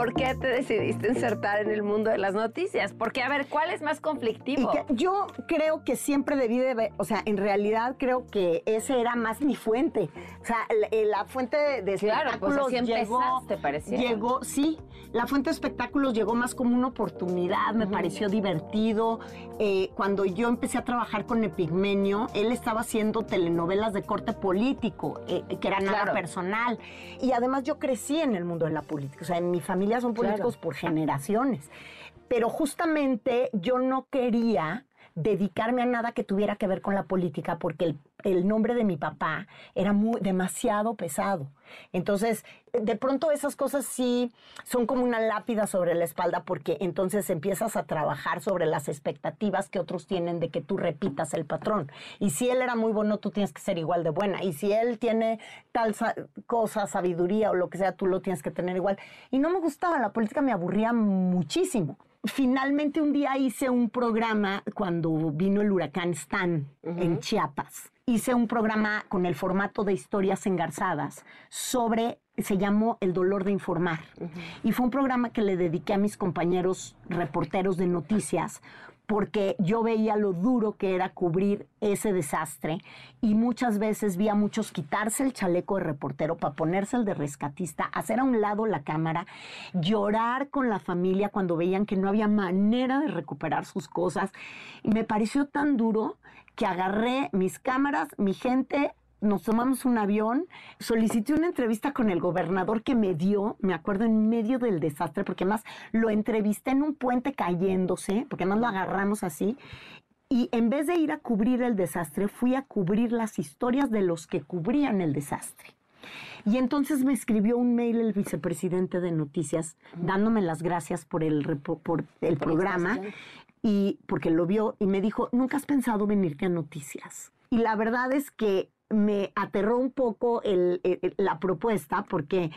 ¿Por qué te decidiste insertar en el mundo de las noticias? Porque, a ver, ¿cuál es más conflictivo? Que yo creo que siempre debí de ver, o sea, en realidad creo que ese era más mi fuente. O sea, la, eh, la fuente de Claro, pues espectáculos así llegó, pareciera. llegó, sí, la fuente de espectáculos llegó más como una oportunidad, me pareció divertido. Eh, cuando yo empecé a trabajar con Epigmenio, él estaba haciendo telenovelas de corte político, eh, que era nada Claro. personal. Y además yo crecí en el mundo de la política, o sea, en mi familia son Claro. políticos por generaciones. Pero justamente yo no quería dedicarme a nada que tuviera que ver con la política porque el, nombre de mi papá era muy demasiado pesado. Entonces, de pronto esas cosas sí son como una lápida sobre la espalda porque entonces empiezas a trabajar sobre las expectativas que otros tienen de que tú repitas el patrón. Y si él era muy bueno, tú tienes que ser igual de buena. Y si él tiene tal sa- cosa, sabiduría o lo que sea, tú lo tienes que tener igual. Y no me gustaba, la política me aburría muchísimo. Finalmente un día hice un programa cuando vino el huracán Stan en Chiapas. Hice un programa con el formato de historias engarzadas sobre, se llamó El dolor de informar. Y fue un programa que le dediqué a mis compañeros reporteros de noticias porque yo veía lo duro que era cubrir ese desastre y muchas veces vi a muchos quitarse el chaleco de reportero para ponerse el de rescatista, hacer a un lado la cámara, llorar con la familia cuando veían que no había manera de recuperar sus cosas. Y me pareció tan duro que agarré mis cámaras, mi gente, nos tomamos un avión, solicité una entrevista con el gobernador que me dio, me acuerdo, en medio del desastre, porque además lo entrevisté en un puente cayéndose, porque además lo agarramos así. Y en vez de ir a cubrir el desastre, fui a cubrir las historias de los que cubrían el desastre. Y entonces me escribió un mail el vicepresidente de Noticias dándome las gracias por el, por el programa y porque lo vio y me dijo, nunca has pensado venirte a Noticias. Y la verdad es que me aterró un poco la propuesta porque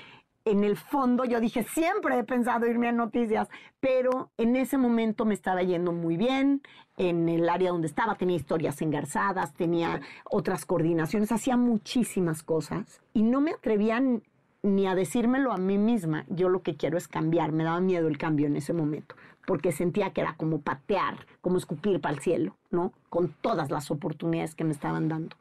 en el fondo yo dije, siempre he pensado irme a noticias, pero en ese momento me estaba yendo muy bien, en el área donde estaba tenía historias engarzadas, tenía otras coordinaciones, hacía muchísimas cosas y no me atrevían ni a decírmelo a mí misma, yo lo que quiero es cambiar, me daba miedo el cambio en ese momento, porque sentía que era como patear, como escupir para el cielo, ¿no? Con todas las oportunidades que me estaban dando.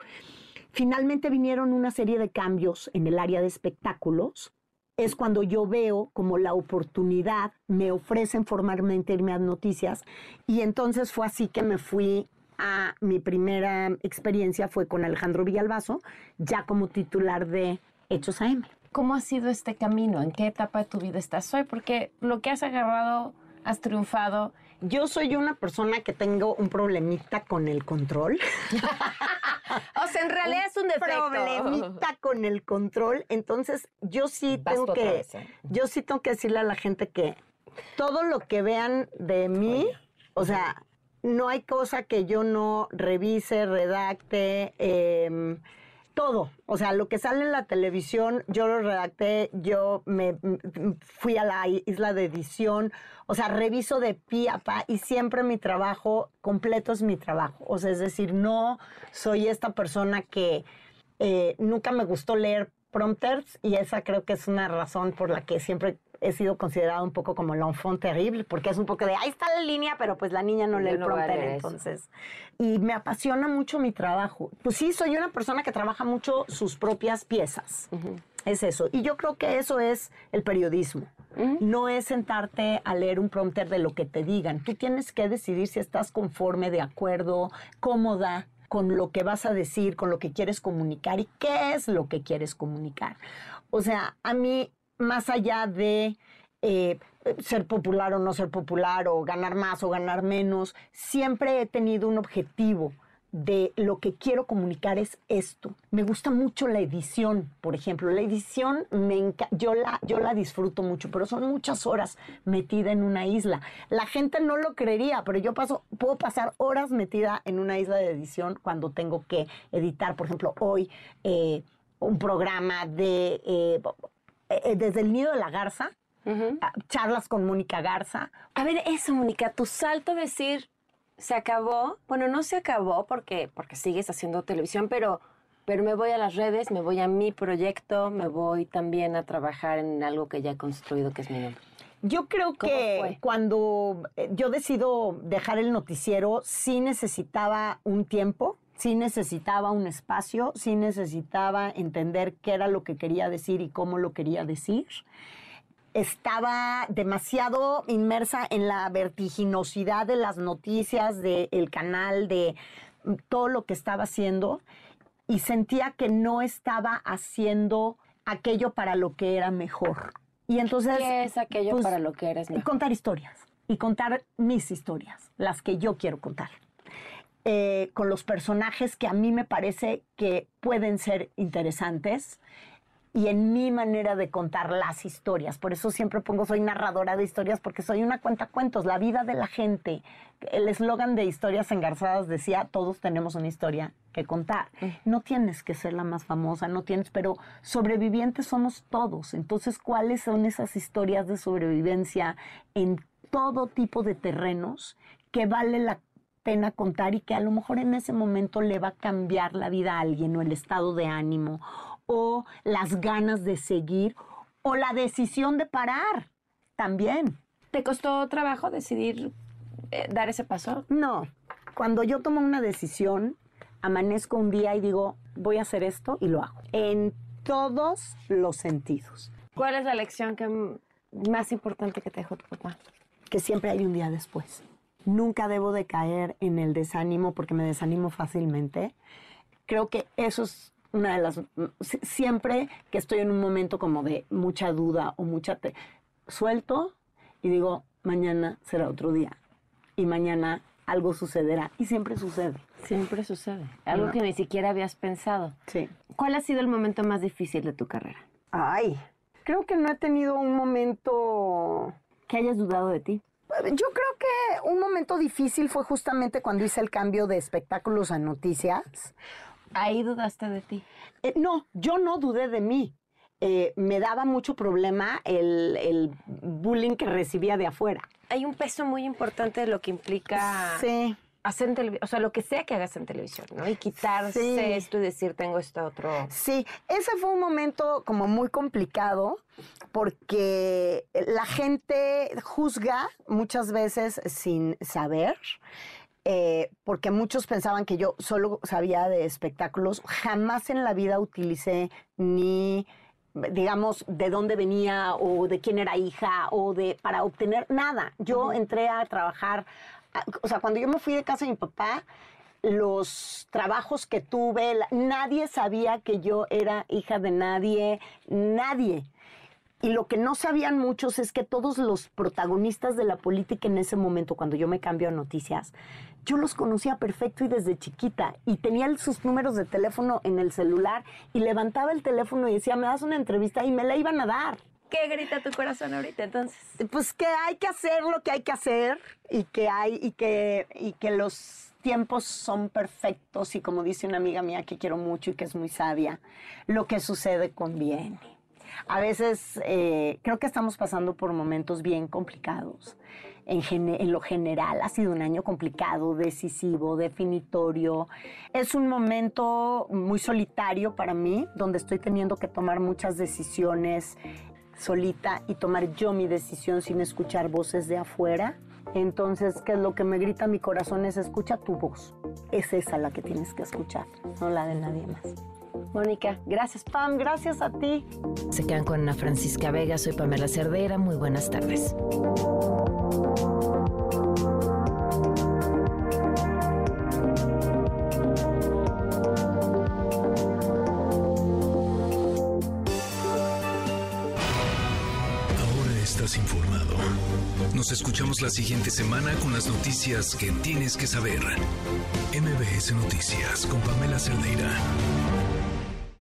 Finalmente vinieron una serie de cambios en el área de espectáculos. Es cuando yo veo como la oportunidad, me ofrecen formalmente irme a noticias y entonces fue así que me fui a mi primera experiencia fue con Alejandro Villalbazo, ya como titular de Hechos AM. ¿Cómo ha sido este camino? ¿En qué etapa de tu vida estás hoy? Porque lo que has agarrado, has triunfado. Yo soy una persona que tengo un problemita con el control. O sea, en realidad es un defecto. problemita con el control. Entonces, yo sí Vas tengo que, vez, ¿eh? yo sí tengo que decirle a la gente que todo lo que vean de mí, o sea, no hay cosa que yo no revise, redacte, em, todo. O sea, lo que sale en la televisión, yo lo redacté, yo me fui a la isla de edición, o sea, reviso de pie a pa y siempre mi trabajo completo es mi trabajo. O sea, es decir, no soy esta persona que eh, nunca me gustó leer prompters y esa creo que es una razón por la que siempre he sido considerada un poco como l'enfant terrible, porque es un poco de, ahí está la línea, pero pues la niña no lee el no prompter, entonces. Y me apasiona mucho mi trabajo. Pues sí, soy una persona que trabaja mucho sus propias piezas. Es eso. Y yo creo que eso es el periodismo. No es sentarte a leer un prompter de lo que te digan. Tú tienes que decidir si estás conforme, de acuerdo, cómoda con lo que vas a decir, con lo que quieres comunicar y qué es lo que quieres comunicar. O sea, a mí, más allá de eh, ser popular o no ser popular, o ganar más o ganar menos, siempre he tenido un objetivo de lo que quiero comunicar es esto. Me gusta mucho la edición, por ejemplo. La edición me yo la yo la disfruto mucho, pero son muchas horas metida en una isla. La gente no lo creería, pero yo paso puedo pasar horas metida en una isla de edición cuando tengo que editar, por ejemplo, hoy eh, un programa de eh, eh, desde el nido de la garza, charlas con Mónica Garza. A ver, eso, Mónica, tu salto a decir, se acabó. Bueno, no se acabó porque, porque sigues haciendo televisión, pero, pero me voy a las redes, me voy a mi proyecto, me voy también a trabajar en algo que ya he construido, que es mi nombre. Yo creo ¿Cómo que fue? cuando eh, yo decido dejar el noticiero, sí necesitaba un tiempo, sí necesitaba un espacio, sí necesitaba entender qué era lo que quería decir y cómo lo quería decir. Estaba demasiado inmersa en la vertiginosidad de las noticias, del canal, de todo lo que estaba haciendo y sentía que no estaba haciendo aquello para lo que era mejor. Y entonces... ¿Qué es aquello pues, para lo que eres mejor? Contar historias y contar mis historias, las que yo quiero contar. Eh, con los personajes que a mí me parece que pueden ser interesantes y en mi manera de contar las historias. Por eso siempre pongo soy narradora de historias porque soy una cuentacuentos, la vida de la gente. El eslogan de Historias Engarzadas decía, todos tenemos una historia que contar. No tienes que ser la más famosa, no tienes, pero sobrevivientes somos todos. Entonces, ¿cuáles son esas historias de sobrevivencia en todo tipo de terrenos que vale la pena contar y que a lo mejor en ese momento le va a cambiar la vida a alguien o el estado de ánimo o las ganas de seguir o la decisión de parar también. ¿Te costó trabajo decidir eh, dar ese paso? No, cuando yo tomo una decisión, amanezco un día y digo, voy a hacer esto y lo hago. En todos los sentidos. ¿Cuál es la lección que más importante que te dejó tu papá? Que siempre hay un día después. Nunca debo de caer en el desánimo porque me desanimo fácilmente. Creo que eso es una de las... si- Siempre que estoy en un momento como de mucha duda o mucha... te- suelto y digo, mañana será otro día. Y mañana algo sucederá. Y siempre sucede. Siempre sucede. Algo No. que ni siquiera habías pensado. Sí. ¿Cuál ha sido el momento más difícil de tu carrera? Ay, creo que no he tenido un momento... Que hayas dudado de ti. Yo creo que un momento difícil fue justamente cuando hice el cambio de espectáculos a noticias. Ahí dudaste de ti. Eh, no, yo no dudé de mí. Eh, me daba mucho problema el, el bullying que recibía de afuera. Hay un peso muy importante de lo que implica Sí. Hacer en televisión, o sea, lo que sea que hagas en televisión, ¿no? Y quitarse Sí. esto y decir, tengo esto otro. Sí, ese fue un momento como muy complicado porque la gente juzga muchas veces sin saber. eh, porque muchos pensaban que yo solo sabía de espectáculos. Jamás en la vida utilicé ni, digamos, de dónde venía o de quién era hija o de para obtener nada. Yo entré a trabajar, o sea, cuando yo me fui de casa de mi papá, los trabajos que tuve, nadie sabía que yo era hija de nadie, nadie. Y lo que no sabían muchos es que todos los protagonistas de la política en ese momento, cuando yo me cambio a noticias, yo los conocía perfecto y desde chiquita. Y tenía sus números de teléfono en el celular y levantaba el teléfono y decía, me das una entrevista y me la iban a dar. ¿Qué grita tu corazón ahorita entonces? Pues que hay que hacer lo que hay que hacer y que hay y que y que los tiempos son perfectos y como dice una amiga mía que quiero mucho y que es muy sabia, lo que sucede conviene. A veces eh, creo que estamos pasando por momentos bien complicados. En, en lo general ha sido un año complicado, decisivo, definitorio. Es un momento muy solitario para mí, donde estoy teniendo que tomar muchas decisiones solita y tomar yo mi decisión sin escuchar voces de afuera. Entonces, ¿qué es lo que me grita mi corazón? Es escucha tu voz. Es esa la que tienes que escuchar, no la de nadie más. Mónica, gracias. Pam, gracias a ti. Se quedan con Ana Francisca Vega, soy Pamela Cerdeira, muy buenas tardes. Informado. Nos escuchamos la siguiente semana con las noticias que tienes que saber. MBS Noticias con Pamela Cerdeira.